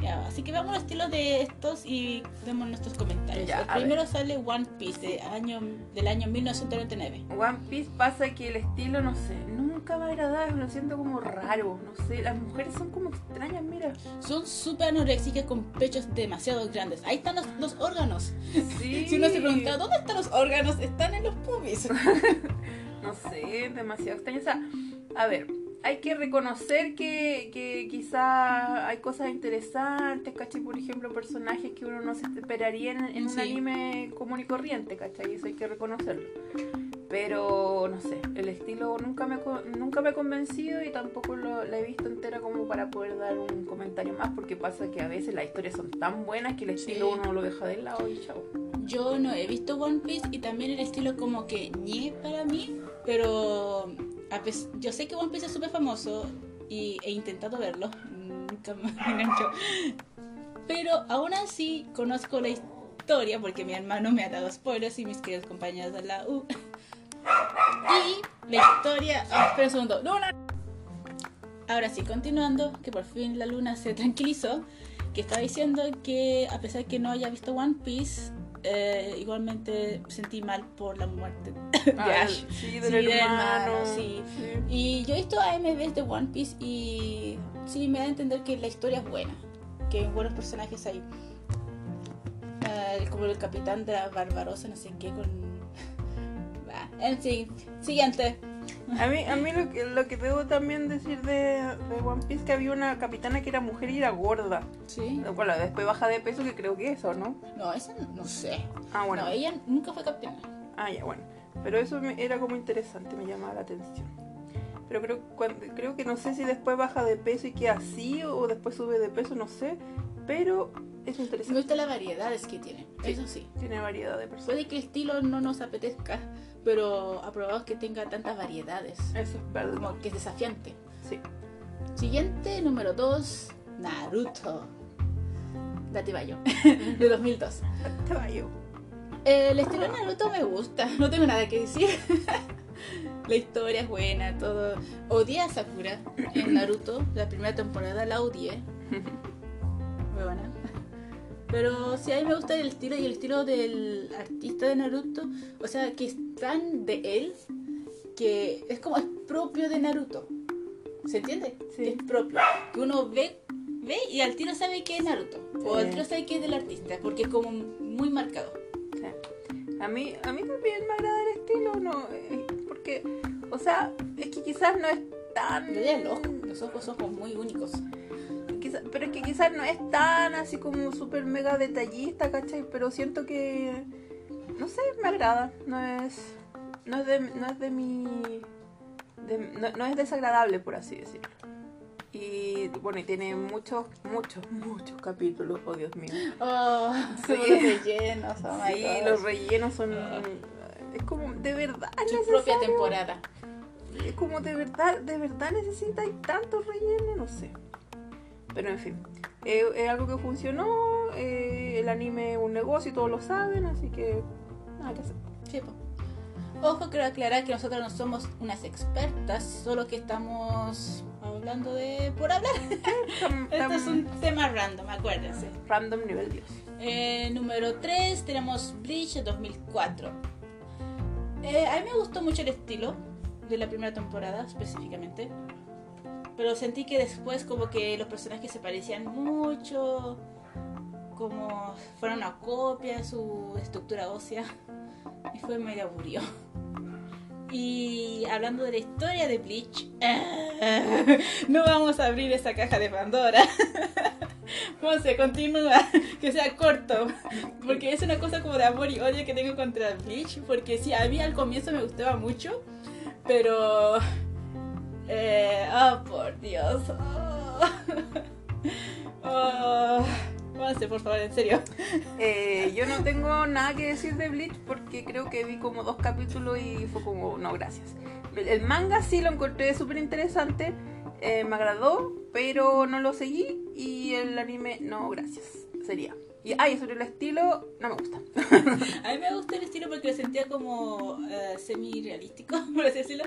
Ya, así que veamos los estilos de estos y vemos nuestros comentarios. Ya, el a primero sale One Piece de año, del año 1999. One Piece pasa que el estilo, no sé, nunca me agradaba, lo siento como raro, no sé, las mujeres son como extrañas, mira. Son súper anoréxicas con pechos demasiado grandes. Ahí están los, los órganos. Sí. (laughs) Si uno se pregunta, ¿dónde están los órganos? Están en los pubis. (laughs) No sé, demasiado extraño. O sea, a ver, hay que reconocer que, que quizá hay cosas interesantes, ¿cachai? Por ejemplo, personajes que uno no se esperaría en, en un Sí. anime común y corriente, ¿cachai? Eso hay que reconocerlo. Pero, no sé, el estilo nunca me, nunca me ha convencido y tampoco lo, la he visto entera como para poder dar un comentario más, porque pasa que a veces las historias son tan buenas que el estilo Sí. uno lo deja de lado y chao. Yo no he visto One Piece y también el estilo como que ñe para mí, pero yo sé que One Piece es súper famoso y he intentado verlo, nunca me (laughs) enganchó. Pero aún así conozco la historia porque mi hermano me ha dado spoilers y mis queridos compañeros de la U. Y la historia... ah, espera un segundo. ¡Luna! Ahora sí, continuando, que por fin la luna se tranquilizó, que estaba diciendo que a pesar que no haya visto One Piece, eh, igualmente sentí mal por la muerte de Ah, (laughs) Ash. Sí, del Sí, del hermano. hermano, sí. sí. Y yo he visto AMVs de One Piece y sí me da a entender que la historia es buena, que hay buenos personajes ahí. Eh, como el capitán de la Barbarosa, no sé qué, con... Bah, (laughs) en fin, siguiente. A mí, a mí lo, que, lo que debo también decir de, de One Piece que había una capitana que era mujer y era gorda. Sí. Bueno, después baja de peso, que creo que eso, ¿no? No, esa no, no sé. Ah, bueno. No, ella nunca fue capitana. Ah, ya, bueno. Pero eso me- era como interesante, me llamaba la atención. Pero creo, cuando, creo que no sé si después baja de peso y queda así o después sube de peso, no sé. Pero es Me interesante. gustan las variedades que tienen, Sí. eso sí. Tiene variedad de personas. Puede que el estilo no nos apetezca, pero aprobamos que tenga tantas variedades. Eso es verdad. Como que es desafiante. Sí. Siguiente, número 2, Naruto. Date Bayo, (laughs) de 2002. Te va yo. El estilo de Naruto me gusta, no tengo nada que decir. (laughs) La historia es buena, todo. Odié a Sakura en Naruto, la primera temporada la odié. (laughs) Muy buena. Pero sí, a mí me gusta el estilo y el estilo del artista de Naruto. O sea, que es tan de él que es como es propio de Naruto. ¿Se entiende? Sí. Es propio. Que uno ve, ve y al tiro sabe que es Naruto. O al tiro sabe que es del artista, porque es como muy marcado. Sí. A mí, a mí también me agrada el estilo, ¿no? Eh, Porque, o sea, es que quizás no es tan... Yo diría el ojo, los ojos son muy únicos. Quizá- pero es que quizás no es tan así como súper mega detallista, ¿cachai? Pero siento que, no sé, me agrada. No es, no es de, no es de mi, de- no, no es desagradable, por así decirlo. Y bueno, y tiene muchos, muchos, muchos capítulos, oh Dios mío. (laughs) Oh, Sí. los rellenos, oh Sí, los rellenos son... Ah. Es como, de verdad, Su propia temporada. Es como de verdad, de verdad necesitáis tantos rellenos, no sé. Pero en fin, eh, es algo que funcionó, eh, el anime es un negocio y todos lo saben, así que nada que hacer. Sí. Ojo, quiero aclarar que nosotros no somos unas expertas, solo que estamos hablando de por hablar. (laughs) Esto es un tema random, acuérdense. Random nivel 10. Eh, número 3 tenemos Bleach de 2004. Eh, a mí me gustó mucho el estilo de la primera temporada específicamente. Pero sentí que después como que los personajes se parecían mucho. Como fueron una copia de su estructura ósea. Y fue medio aburrido. Y hablando de la historia de Bleach, (laughs) no vamos a abrir esa caja de Pandora. (laughs) José, continúa, que sea corto, porque es una cosa como de amor y odio que tengo contra Bleach, porque sí, a mí al comienzo me gustaba mucho, pero Eh, oh, por Dios. Oh. (laughs) Avance, por favor, en serio. Eh, yo no (laughs) tengo nada que decir de Bleach porque creo que vi como dos capítulos y fue como, no, gracias. El, manga sí lo encontré súper interesante, eh, me agradó, pero no lo seguí y el anime, no, gracias. Sería. Y, ay, sobre el estilo, no me gusta. (laughs) A mí me gusta el estilo porque lo sentía como eh, semi-realístico, por así decirlo.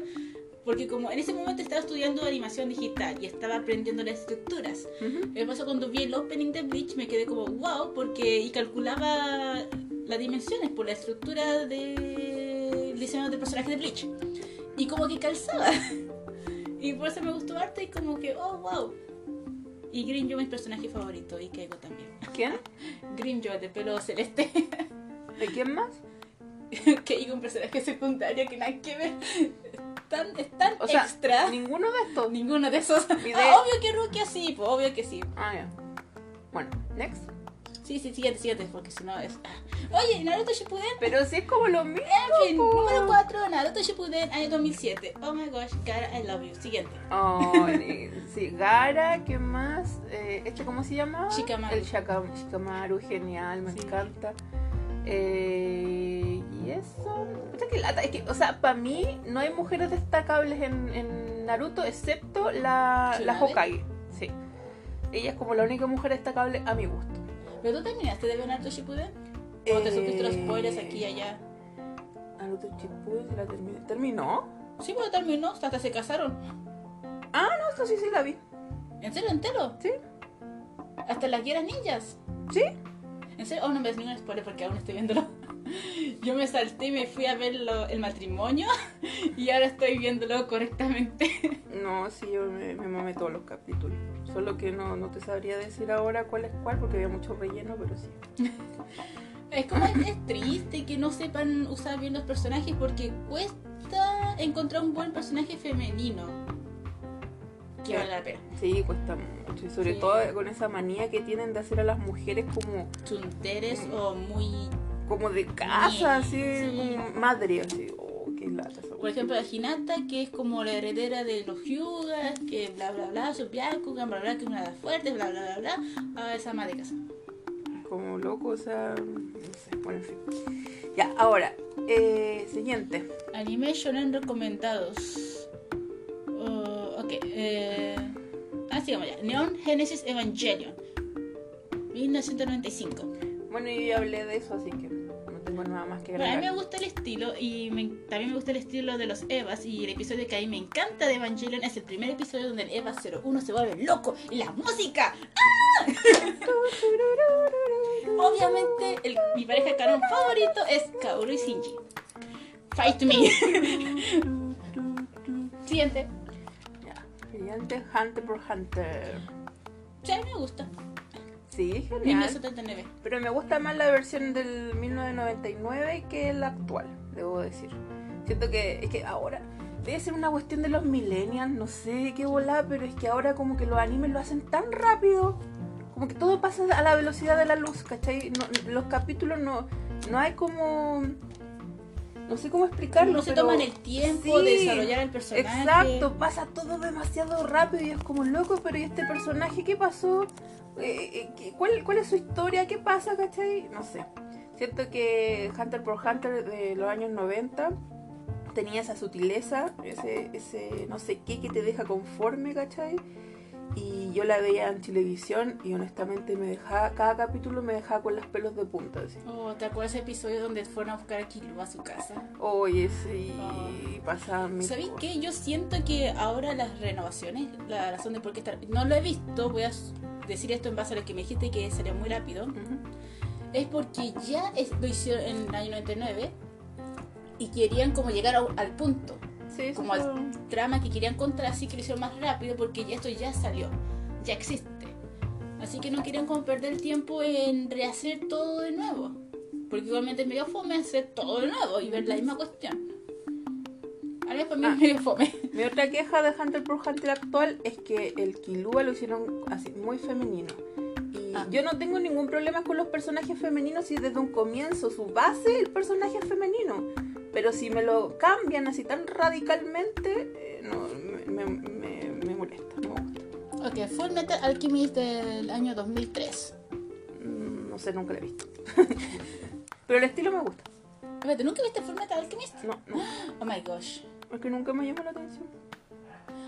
Porque como en ese momento estaba estudiando animación digital y estaba aprendiendo las estructuras. Ujú. Me pasó cuando vi el opening de Bleach me quedé como wow porque y calculaba las dimensiones por la estructura del diseño del personaje de Bleach. Y como que calzaba. (laughs) Y por eso me gustó harto y como que oh wow. Y Green Joe es mi personaje favorito y Keigo también. ¿Quién? (laughs) Green Joe de pelo celeste. (laughs) ¿De quién más? (laughs) Keigo un personaje secundario que nada que ver. Tan, es tan O sea, extra. ninguno de estos. Ninguno de esos. Ah, obvio que Rukia sí, pues obvio que sí. Ah. Bueno, next. Sí, sí, siguiente, siguiente, porque si no es. Oye, Naruto Shippuden. Pero sí es como lo mismo. En fin, po. número 4, Naruto Shippuden, año 2007. Oh my gosh, Gara, I love you. Siguiente. Oh, (laughs) sí, Gara, ¿qué más? Eh, ¿Este cómo se llama? Shikamaru. El Shikamaru, genial, me Sí. encanta. Eh, y eso. Pucha, qué lata. Es que, o sea, para mí no hay mujeres destacables en, en Naruto excepto la, la. Hokage. Sí. Ella es como la única mujer destacable a mi gusto. ¿Pero tú terminaste de ver Naruto Shippuden? ¿O te Eh, supiste los spoilers aquí y allá? Naruto Shippuden se la terminé. ¿Terminó? Sí, pero terminó, hasta se casaron. Ah, no, esto sí, sí la vi. ¿En serio, entero? Sí. Hasta las guías ninjas. ¿Sí? ¿En serio? Oh, no me des ningún spoiler porque aún estoy viéndolo. Yo me salté y me fui a ver lo- el matrimonio (laughs) y ahora estoy viéndolo correctamente. (laughs) No, sí, yo me, me mamé todos los capítulos. Solo que no, no te sabría decir ahora cuál es cuál, porque había mucho relleno, pero sí. (laughs) Es como es, triste que no sepan usar bien los personajes porque cuesta encontrar un buen personaje femenino que vale la pena. Sí, cuesta mucho. Y sobre Sí. todo con esa manía que tienen de hacer a las mujeres como, Chunteres o muy... como de casa, así, como madre, así. Oh, qué lata esa Por ejemplo, la Hinata, que es como la heredera de los Hyugas, que bla bla bla, su Byakugan, bla bla, que es una de las fuertes, bla bla bla bla, a esa ama de casa. Como loco, o sea, no sé, bueno, en fin. Ya, ahora, eh, siguiente. Anime shonen recomendados. Uh, ok, eh... Ah, sigamos ya. Neon Genesis Evangelion. 1995. Bueno, yo ya hablé de eso, así que no tengo nada más que Bueno, a mí me gusta el estilo y me- también me gusta el estilo de los Evas y el episodio que a mí me encanta de Evangelion es el primer episodio donde el Eva 01 se vuelve loco y la música. ¡Ah! Obviamente el- mi pareja canon favorito es Kaoru y Shinji. Fight me. (laughs) Siguiente. Ya, siguiente, Hunter por Hunter. Sí, me gusta. Sí, genial. 1979. Pero me gusta más la versión del 1999 que la actual, debo decir. Siento que es que ahora debe ser una cuestión de los millennials, no sé qué volá, pero es que ahora como que los animes lo hacen tan rápido, como que todo pasa a la velocidad de la luz, ¿cachai? No- los capítulos no, no hay como... No sé cómo explicarlo. No se pero- toman el tiempo de desarrollar el personaje. Exacto, pasa todo demasiado rápido y es como loco, pero ¿y este personaje qué pasó? Eh, eh, ¿qué- cuál, ¿Cuál es su historia? ¿Qué pasa, cachai? No sé. Siento que Hunter por Hunter de los años 90 tenía esa sutileza, ese, ese no sé qué que te deja conforme, cachai. Y yo la veía en televisión y honestamente me dejaba, cada capítulo me dejaba con los pelos de punta. Así. Oh, ¿te acuerdas ese episodio donde fueron a buscar a Killua a su casa? Oye, sí, Ay. pasaban mil ¿Sabéis qué? Yo siento que ahora las renovaciones, la razón de por qué estar... No lo he visto, voy a decir esto en base a lo que me dijiste que sería muy rápido. Ujú. Es porque ya es- lo hicieron en el año 99 y querían como llegar a- al punto. Sí, eso Como fue- al trama que querían contar, así que lo hicieron más rápido porque ya esto ya salió, ya existe. Así que no querían como perder el tiempo en rehacer todo de nuevo. Porque igualmente es medio fome hacer todo de nuevo y ver la misma cuestión. A ver, para mí Ah. es medio fome. Mi otra queja de Hunter por Hunter actual es que el Killua lo hicieron así, muy femenino. Y Ah. yo no tengo ningún problema con los personajes femeninos si desde un comienzo su base el personaje es femenino. Pero si me lo cambian así tan radicalmente, eh, no, me, me- que Full Metal Alchemist del año 2003. Mm, No sé, nunca la he visto. (laughs) Pero el estilo me gusta. Espérate, ¿nunca viste Full Metal Alchemist? No, no. (gasps) Oh my gosh. Es que nunca me llamó la atención.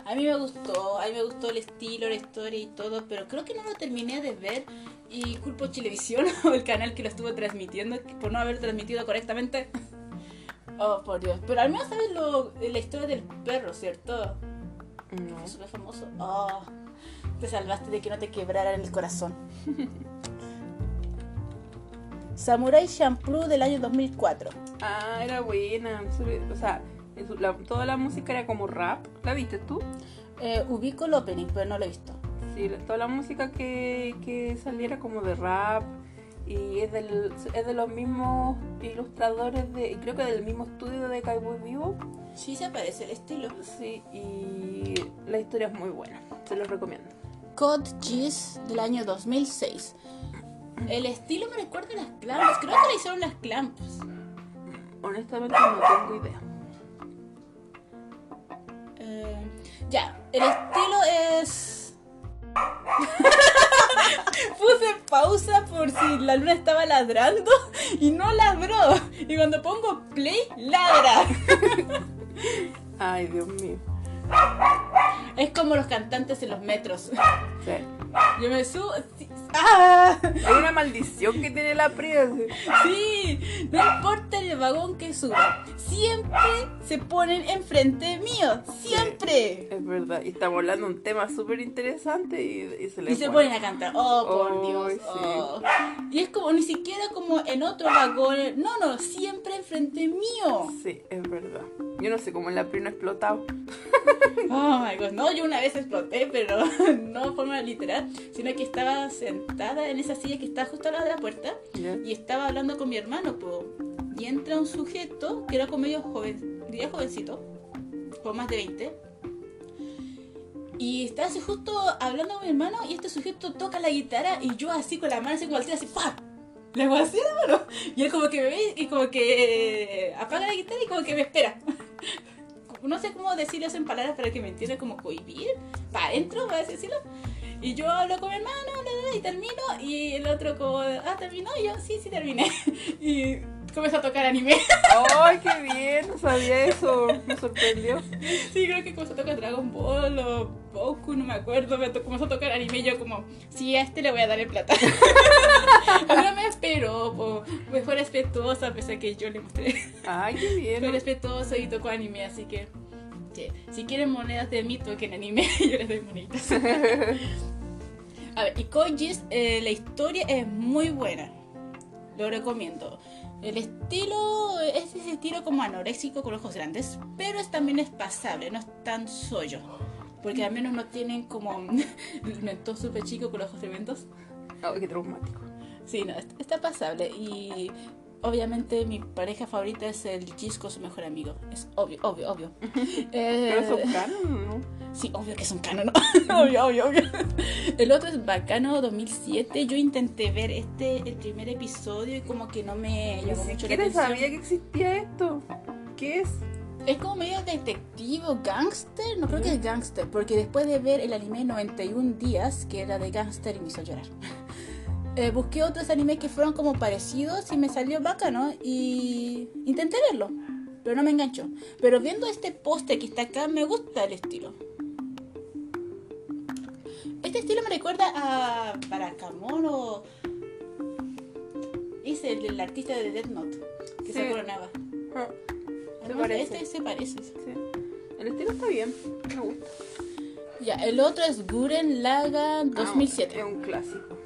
A mí me gustó, a mí me gustó el estilo, la historia y todo, pero creo que no lo terminé de ver y culpo Chilevisión o (laughs) el canal que lo estuvo transmitiendo por no haber transmitido correctamente. Oh, por Dios. Pero al menos sabes lo, la historia del perro, ¿cierto? No. Súper famoso. Oh, te salvaste de que no te quebraran el corazón. (laughs) Samurai Champloo del año 2004. Ah, era buena. O sea, la- toda la música era como rap. ¿La viste tú? Eh, ubico el opening, pero no lo he visto. Sí, toda la música que, que saliera como de rap. Y es, del, es de los mismos ilustradores de. Creo que del mismo estudio de Cowboy Vivo. Sí se parece el estilo. Sí, y la historia es muy buena. Se los recomiendo. Code Geass del año 2006. El estilo me recuerda a las clamps. Creo que le hicieron las clamps. Honestamente no tengo idea. Eh, ya, el estilo es. (laughs) Puse pausa por si la luna estaba ladrando y no ladró. Y cuando pongo play, ladra. Ay, Dios mío. Es como los cantantes en los metros. Sí. Yo me subo. sí, ¡Ah! Hay una maldición que tiene la Priya. Sí, no importa el vagón que suba, siempre se ponen enfrente mío, siempre. Es verdad. Y estamos hablando de un tema súper interesante y, y se Y se pone. ponen a cantar, oh por Dios. sí. oh. Y es como ni siquiera como en otro vagón, no, no, siempre enfrente mío. Sí, es verdad. Yo no sé cómo en la Priya no ha explotado. (laughs) Oh my god, no, yo una vez exploté, pero (laughs) no de forma literal, sino que estaba sentada en esa silla que está justo al lado de la puerta ¿Ya? y estaba hablando con mi hermano, po. Y entra un sujeto que era como medio joven, diría jovencito, con más de 20. Y estaba así justo hablando con mi hermano y este sujeto toca la guitarra y yo así con la mano así como así ¡pam! Le hago así la mano. Y él como que me ve y como que eh, apaga la guitarra y como que me espera. (laughs) No sé cómo decirlo en palabras para que me entienda como cohibir. Para adentro, para decirlo. Y yo hablo con mi hermano, y termino. Y el otro como, ah, terminó. Y yo, sí, sí, terminé. (laughs) Y comenzó a tocar anime. ¡Ay, qué bien! No sabía eso. Me sorprendió. Sí, creo que comenzó a tocar Dragon Ball o Goku, no me acuerdo. Me comenzó a tocar anime y yo como, sí, a este le voy a dar el plata. (laughs) Pero me esperó. Pues fue respetuosa, pese a que yo le mostré. ¡Ay, qué Fue bien! respetuoso y tocó anime, así que... Si quieren monedas de mí, toquen anime (laughs) yo les doy moneditas. (laughs) A ver, y Kojis, eh, la historia es muy buena. Lo recomiendo. El estilo es ese estilo como anoréxico con ojos grandes, pero es, también es pasable, no es tan sollo. Porque al menos no tienen como (laughs) el mentón súper chico con ojos tremendos. ¡Ay, qué traumático! Sí, no, est- está pasable. Y obviamente mi pareja favorita es el Gis con su mejor amigo. Es obvio, obvio, obvio. (laughs) ¿Pero Eh, son canon no? Sí, obvio que es un canon, ¿no? (laughs) obvio, obvio, obvio. El otro es Bacano 2007. Yo intenté ver este, el primer episodio y como que no me llamó mucho la atención. sabía que existía esto. ¿Qué es? Es como medio detective o gangster. No creo que es gangster, porque después de ver el anime 91 días, que era de gangster y me hizo llorar. (laughs) eh, busqué otros animes que fueron como parecidos y me salió bacano y intenté verlo, pero no me enganchó. Pero viendo este póster que está acá, me gusta el estilo. Este estilo me recuerda a Barakamon o... Es el artista de Death Note, que Sí. se coronaba. Ah, Se Además, parece. Este se parece. sí. El estilo está bien. Me gusta. Ya, el otro es Guren Laga 2007. Ah, es un clásico.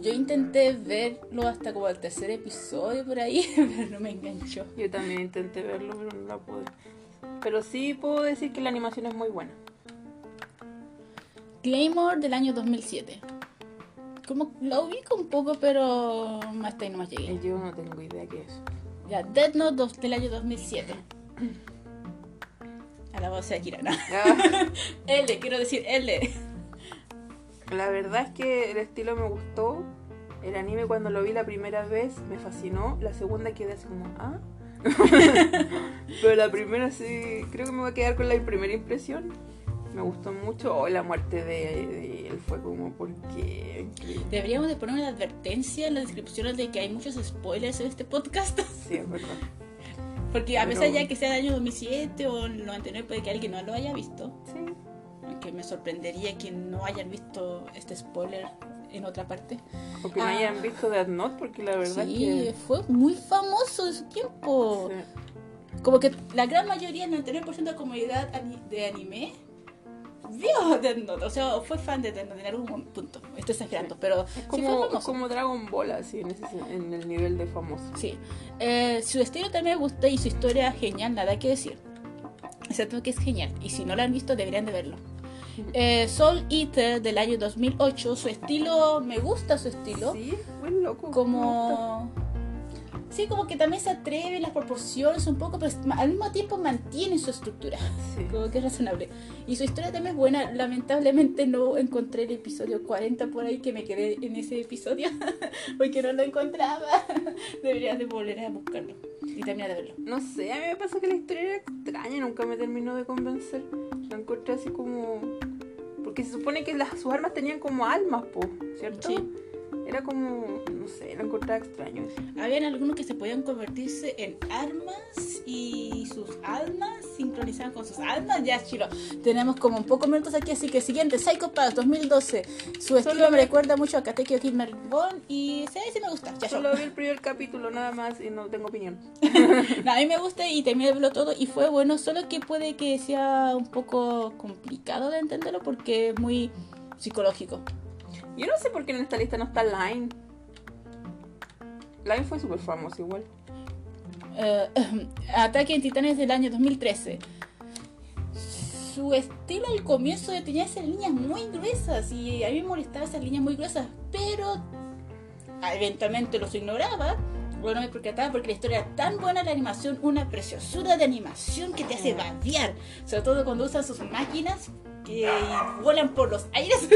Yo intenté verlo hasta como el tercer episodio por ahí, (laughs) pero no me enganchó. Yo también intenté verlo, pero no la pude. Pero sí puedo decir que la animación es muy buena. Claymore del año 2007. Como lo ubico un poco, pero hasta ahí nomás llegué. Eh, Yo no tengo idea qué es. Ya, Death Note dos- del año 2007. A la voz de Akira, no. Ah, (laughs) L, quiero decir L. la verdad es que el estilo me gustó. El anime cuando lo vi la primera vez me fascinó. La segunda quedé así como, ah. (laughs) Pero la primera sí, creo que me voy a quedar con la primera impresión. Me gustó mucho. Oh, la muerte de, de él fue como porque. Deberíamos de poner una advertencia en la descripción de que hay muchos spoilers en este podcast. Sí, es verdad. Porque a Pero- pesar ya que sea del año 2007 o el 99 puede que alguien no lo haya visto. Sí. Aunque me sorprendería que no hayan visto este spoiler en otra parte. O que no Ah. hayan visto Death Note porque la verdad sí, fue muy famoso en su tiempo. que. sí. Como que la gran mayoría, el 99% de la comunidad de anime vio Death Note. O sea, fue fan de Death Note en algún punto. Estoy exagerando, pero Es sí fue como, como Dragon Ball, así, en, ese, en el nivel de famoso. Sí. Eh, su estilo también me gusta y su historia genial, nada que decir. Excepto que es genial. Y si no lo han visto, deberían de verlo. Eh, Soul Eater del año 2008. Su estilo, me gusta su estilo. Sí, buen loco. Como... Sí, como que también se atreve las proporciones un poco, pero al mismo tiempo mantiene su estructura. Sí. Como que es razonable. Y su historia también es buena. Lamentablemente no encontré el episodio 40 por ahí que me quedé en ese episodio. (laughs) Porque no lo encontraba. (laughs) Deberías de volver a buscarlo. Y terminar de verlo. No sé, a mí me pasa que la historia era extraña nunca me terminó de convencer. La encontré así como. Porque se supone que las, sus armas tenían como almas, po, ¿cierto? Sí. Era como. No sé, la encontraba extraño. Habían algunos que se podían convertirse en armas y sus almas sincronizaban con sus almas. Ya, chilo. Tenemos como un poco minutos aquí, así que siguiente, Psycho Pass 2012. Su estilo me me- recuerda mucho a Katekyo Kid Bond y sí, sí me gusta. Ya, Solo vi el primer capítulo nada más y no tengo opinión. (laughs) No, a mí me gusta y terminé de verlo todo y fue bueno, solo que puede que sea un poco complicado de entenderlo porque es muy psicológico. Yo no sé por qué en esta lista no está Line. Line fue súper famoso igual. Eh, (clears throat) Ataque en Titanes del año 2013. Su estilo al comienzo tenía esas líneas muy gruesas y a mí me molestaba esas líneas muy gruesas, pero eventualmente los ignoraba. Bueno, me percataba porque la historia era tan buena, la animación, una preciosura de animación que te hace babear. Sobre todo cuando usan sus máquinas que vuelan por los aires.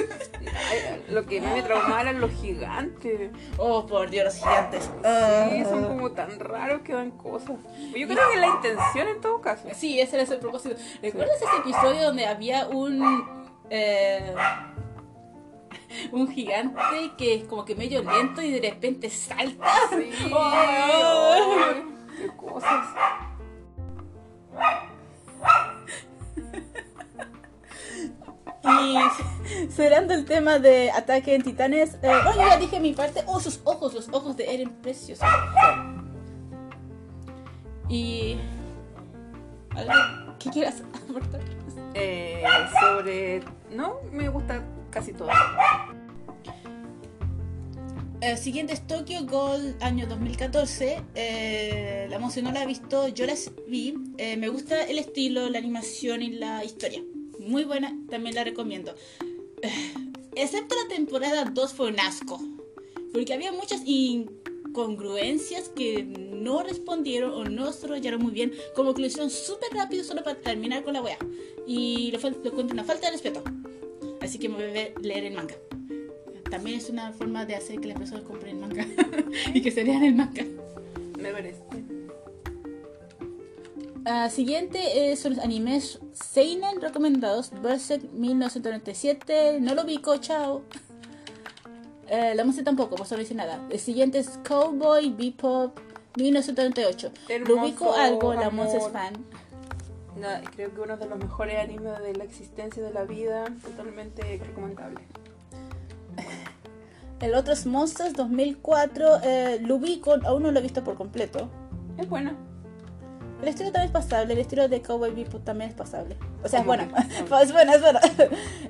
Lo que a mí me traumaba eran los gigantes. oh, por Dios, los gigantes. Sí, son como tan raros que dan cosas. Yo creo que es la intención en todo caso. Sí, ese era su propósito. ¿Recuerdas ese episodio donde había un. eh, un gigante que es como que medio lento y de repente salta? Sí, (laughs) Oh. ay, qué cosas. Y cerrando el tema de ataque en titanes, eh, no, yo ya dije mi parte. Oh, sus ojos, los ojos de Eren preciosos. Y. ¿Algo que quieras aportar? Eh, sobre. No, me gusta casi todo. El siguiente es Tokyo Gold año 2014. Eh, la Monse no la ha visto, yo la vi. Eh, me gusta el estilo, la animación y la historia. Muy buena, también la recomiendo. Eh, excepto la temporada 2 fue un asco. Porque había muchas incongruencias que no respondieron o no desarrollaron muy bien. Como que lo hicieron súper rápido solo para terminar con la wea. Y lo, lo una falta de respeto. Así que me voy a leer el manga. También es una forma de hacer que las personas compren manga (laughs) y que se lean el manga. Me merece. Ah, siguiente eh, son los animes Seinen recomendados. Berserk 1997. No lo ubico, chao. (laughs) Eh, la música tampoco, por eso no dice nada. El siguiente es Cowboy Bebop 1978. Lo Hermoso ubico algo, la. Monse es fan. No, creo que uno de los mejores animes de la existencia de la vida, totalmente recomendable. (laughs) El otro es Monsters 2004. Eh, lo ubico, aún no lo he visto por completo. Es buena. El estilo también es pasable, el estilo de Cowboy Bebop también es pasable. O sea, es ¿Cómo bueno. que es pasable? es bueno, es bueno.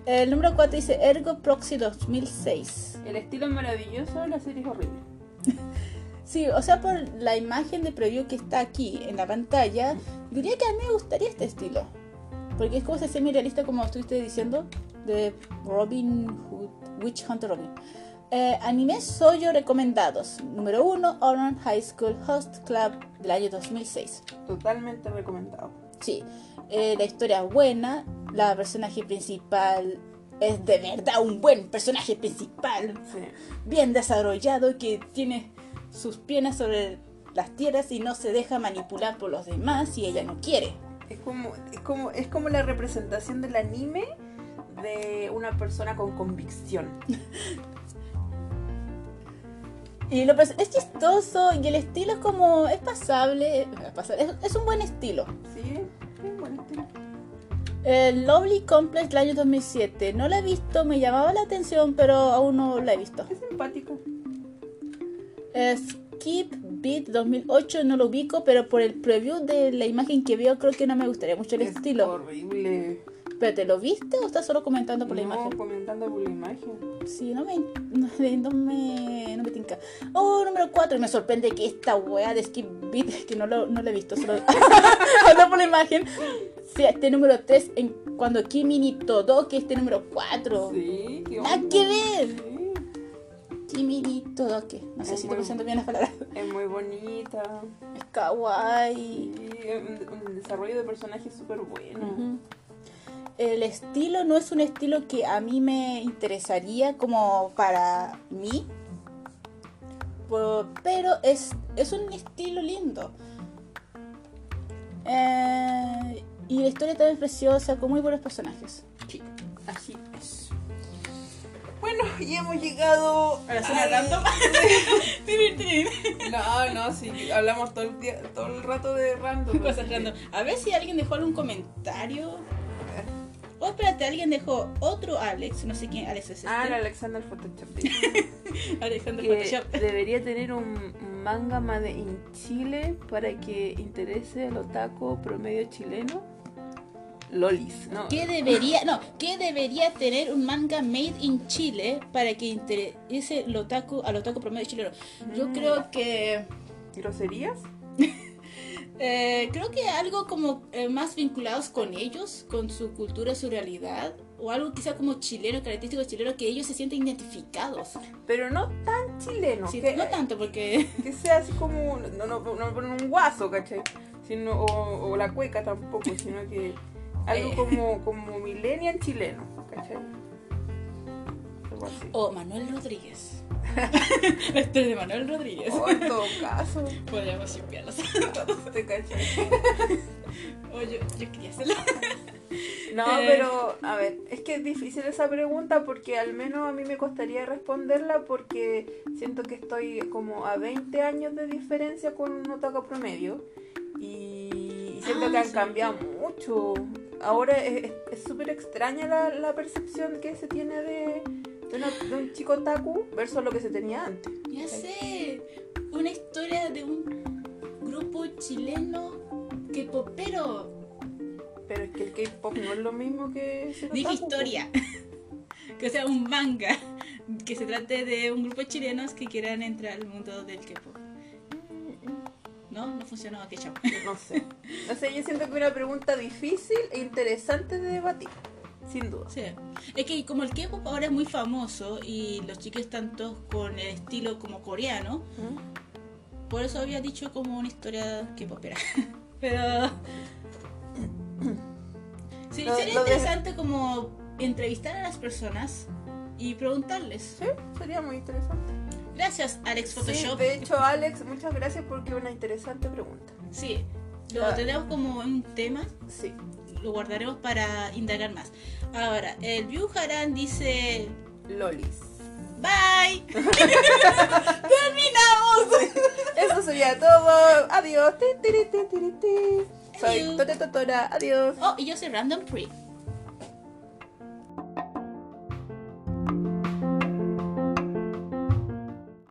El número 4 dice Ergo Proxy 2006. El estilo es maravilloso, la serie es horrible. (laughs) Sí, o sea, por la imagen de preview que está aquí en la pantalla, diría que a mí me gustaría este estilo. Porque es como ese semi-realista, como estuviste diciendo, de Robin Hood, Witch Hunter Robin. Eh, animes Soyo recomendados. Número 1, Orange High School Host Club del año 2006. Totalmente recomendado. Sí, eh, la historia es buena, la personaje principal es de verdad un buen personaje principal, Sí. bien desarrollado, que tiene sus piernas sobre las tierras y no se deja manipular por los demás y ella no quiere. Es como, es como, es como la representación del anime de una persona con convicción. (laughs) Y lo es chistoso y el estilo es como. es pasable. Es, pasable, es- es un buen estilo. Sí, sí, buen estilo. El Lovely Complex del año 2007. No la he visto, me llamaba la atención, pero aún no la he visto. Es simpático. Eh, Skip Beat 2008 no lo ubico, pero por el preview de la imagen que veo creo que no me gustaría mucho el Es estilo. horrible. ¿Pero te lo viste o estás solo comentando por la No, imagen? comentando por la imagen. Sí, no me, no, no me, no me tinca. Oh, número 4. Y me sorprende que esta wea de Skip Beat, que no lo, no lo he visto, solo (laughs) ando por la imagen, sea este número 3 en cuando Kimi ni Todo, que este número 4. Sí, qué Nada que ver. Sí, Kimi ni Todo, que no sé Es si muy- estoy usando bien las palabras. Es muy bonita. Es kawaii. Sí, un, un desarrollo de personaje súper bueno. Ujú. El estilo no es un estilo que a mí me interesaría como para mí, pero es, es un estilo lindo. Eh, y la historia también es preciosa, con muy buenos personajes. Sí, así es. Bueno, y hemos llegado A la zona random. (laughs) No, no, sí, hablamos todo el, día, todo el rato de random. (laughs) Cosas random. A ver si alguien dejó algún comentario. Oh, espérate, alguien dejó otro Alex, no sé quién Alex es este. Ah, el Alexander Photoshop. (laughs) Alejandro que Photoshop. (laughs) debería tener un manga made in Chile para que interese al otaku promedio chileno. Lolis, ¿no? ¿Qué debería, no, ¿qué debería tener un manga made in Chile para que interese al otaku, al otaku promedio chileno? Yo Mm. creo que ¿Groserías? (laughs) eh, creo que algo como eh, más vinculados con ellos, con su cultura, su realidad, o algo quizá como chileno, característico chileno, que ellos se sienten identificados. Pero no tan chileno. Sí, que, no tanto porque (laughs) que sea así como. No, no, no me ponen un guaso, ¿cachai? Sino, o, o la cueca tampoco, sino que. Algo Eh. como, como millennial chileno, ¿cachai? O Manuel Rodríguez. (laughs) Historia de Manuel Rodríguez. O en todo caso, (laughs) Podríamos shippearlos. ¿te cachai? Oye, yo quería hacerlo. (laughs) No, Eh. pero a ver, es que es difícil esa pregunta porque al menos a mí me costaría responderla porque siento que estoy como a 20 años de diferencia con un otaku promedio y siento Ah, que han sí. cambiado mucho. Ahora es súper extraña la, la percepción que se tiene de, de, una- de un chico otaku versus lo que se tenía antes. Ya sé, una historia de un grupo chileno que popero. Pero es que el K-pop no es lo mismo que Dije historia. (laughs) Que sea un manga que se trate de un grupo de chilenos que quieran entrar al mundo del K-pop. ¿No? No funcionó. Ok, chao. No sé. No sé, yo siento que es una pregunta difícil e interesante de debatir. Sin duda. Sí. Es que como el K-pop ahora es muy famoso y los chicos están todos con el estilo como coreano, por eso había dicho como una historia K-popera. (laughs) Pero. (coughs) Sí, sería de- interesante como entrevistar a las personas y preguntarles. Sí, sería muy interesante. Gracias, Alex Sí, Photoshop. de hecho, Alex, muchas gracias porque es una interesante pregunta. Sí, lo Ah. tenemos como un tema, Sí. Lo guardaremos para indagar más. Ahora, el View Haran dice: Lolis. Bye. (laughs) ¡Terminamos! Eso sería todo. Adiós. Soy Adiós. Tora Totora. Adiós. Oh, y yo soy Random Free.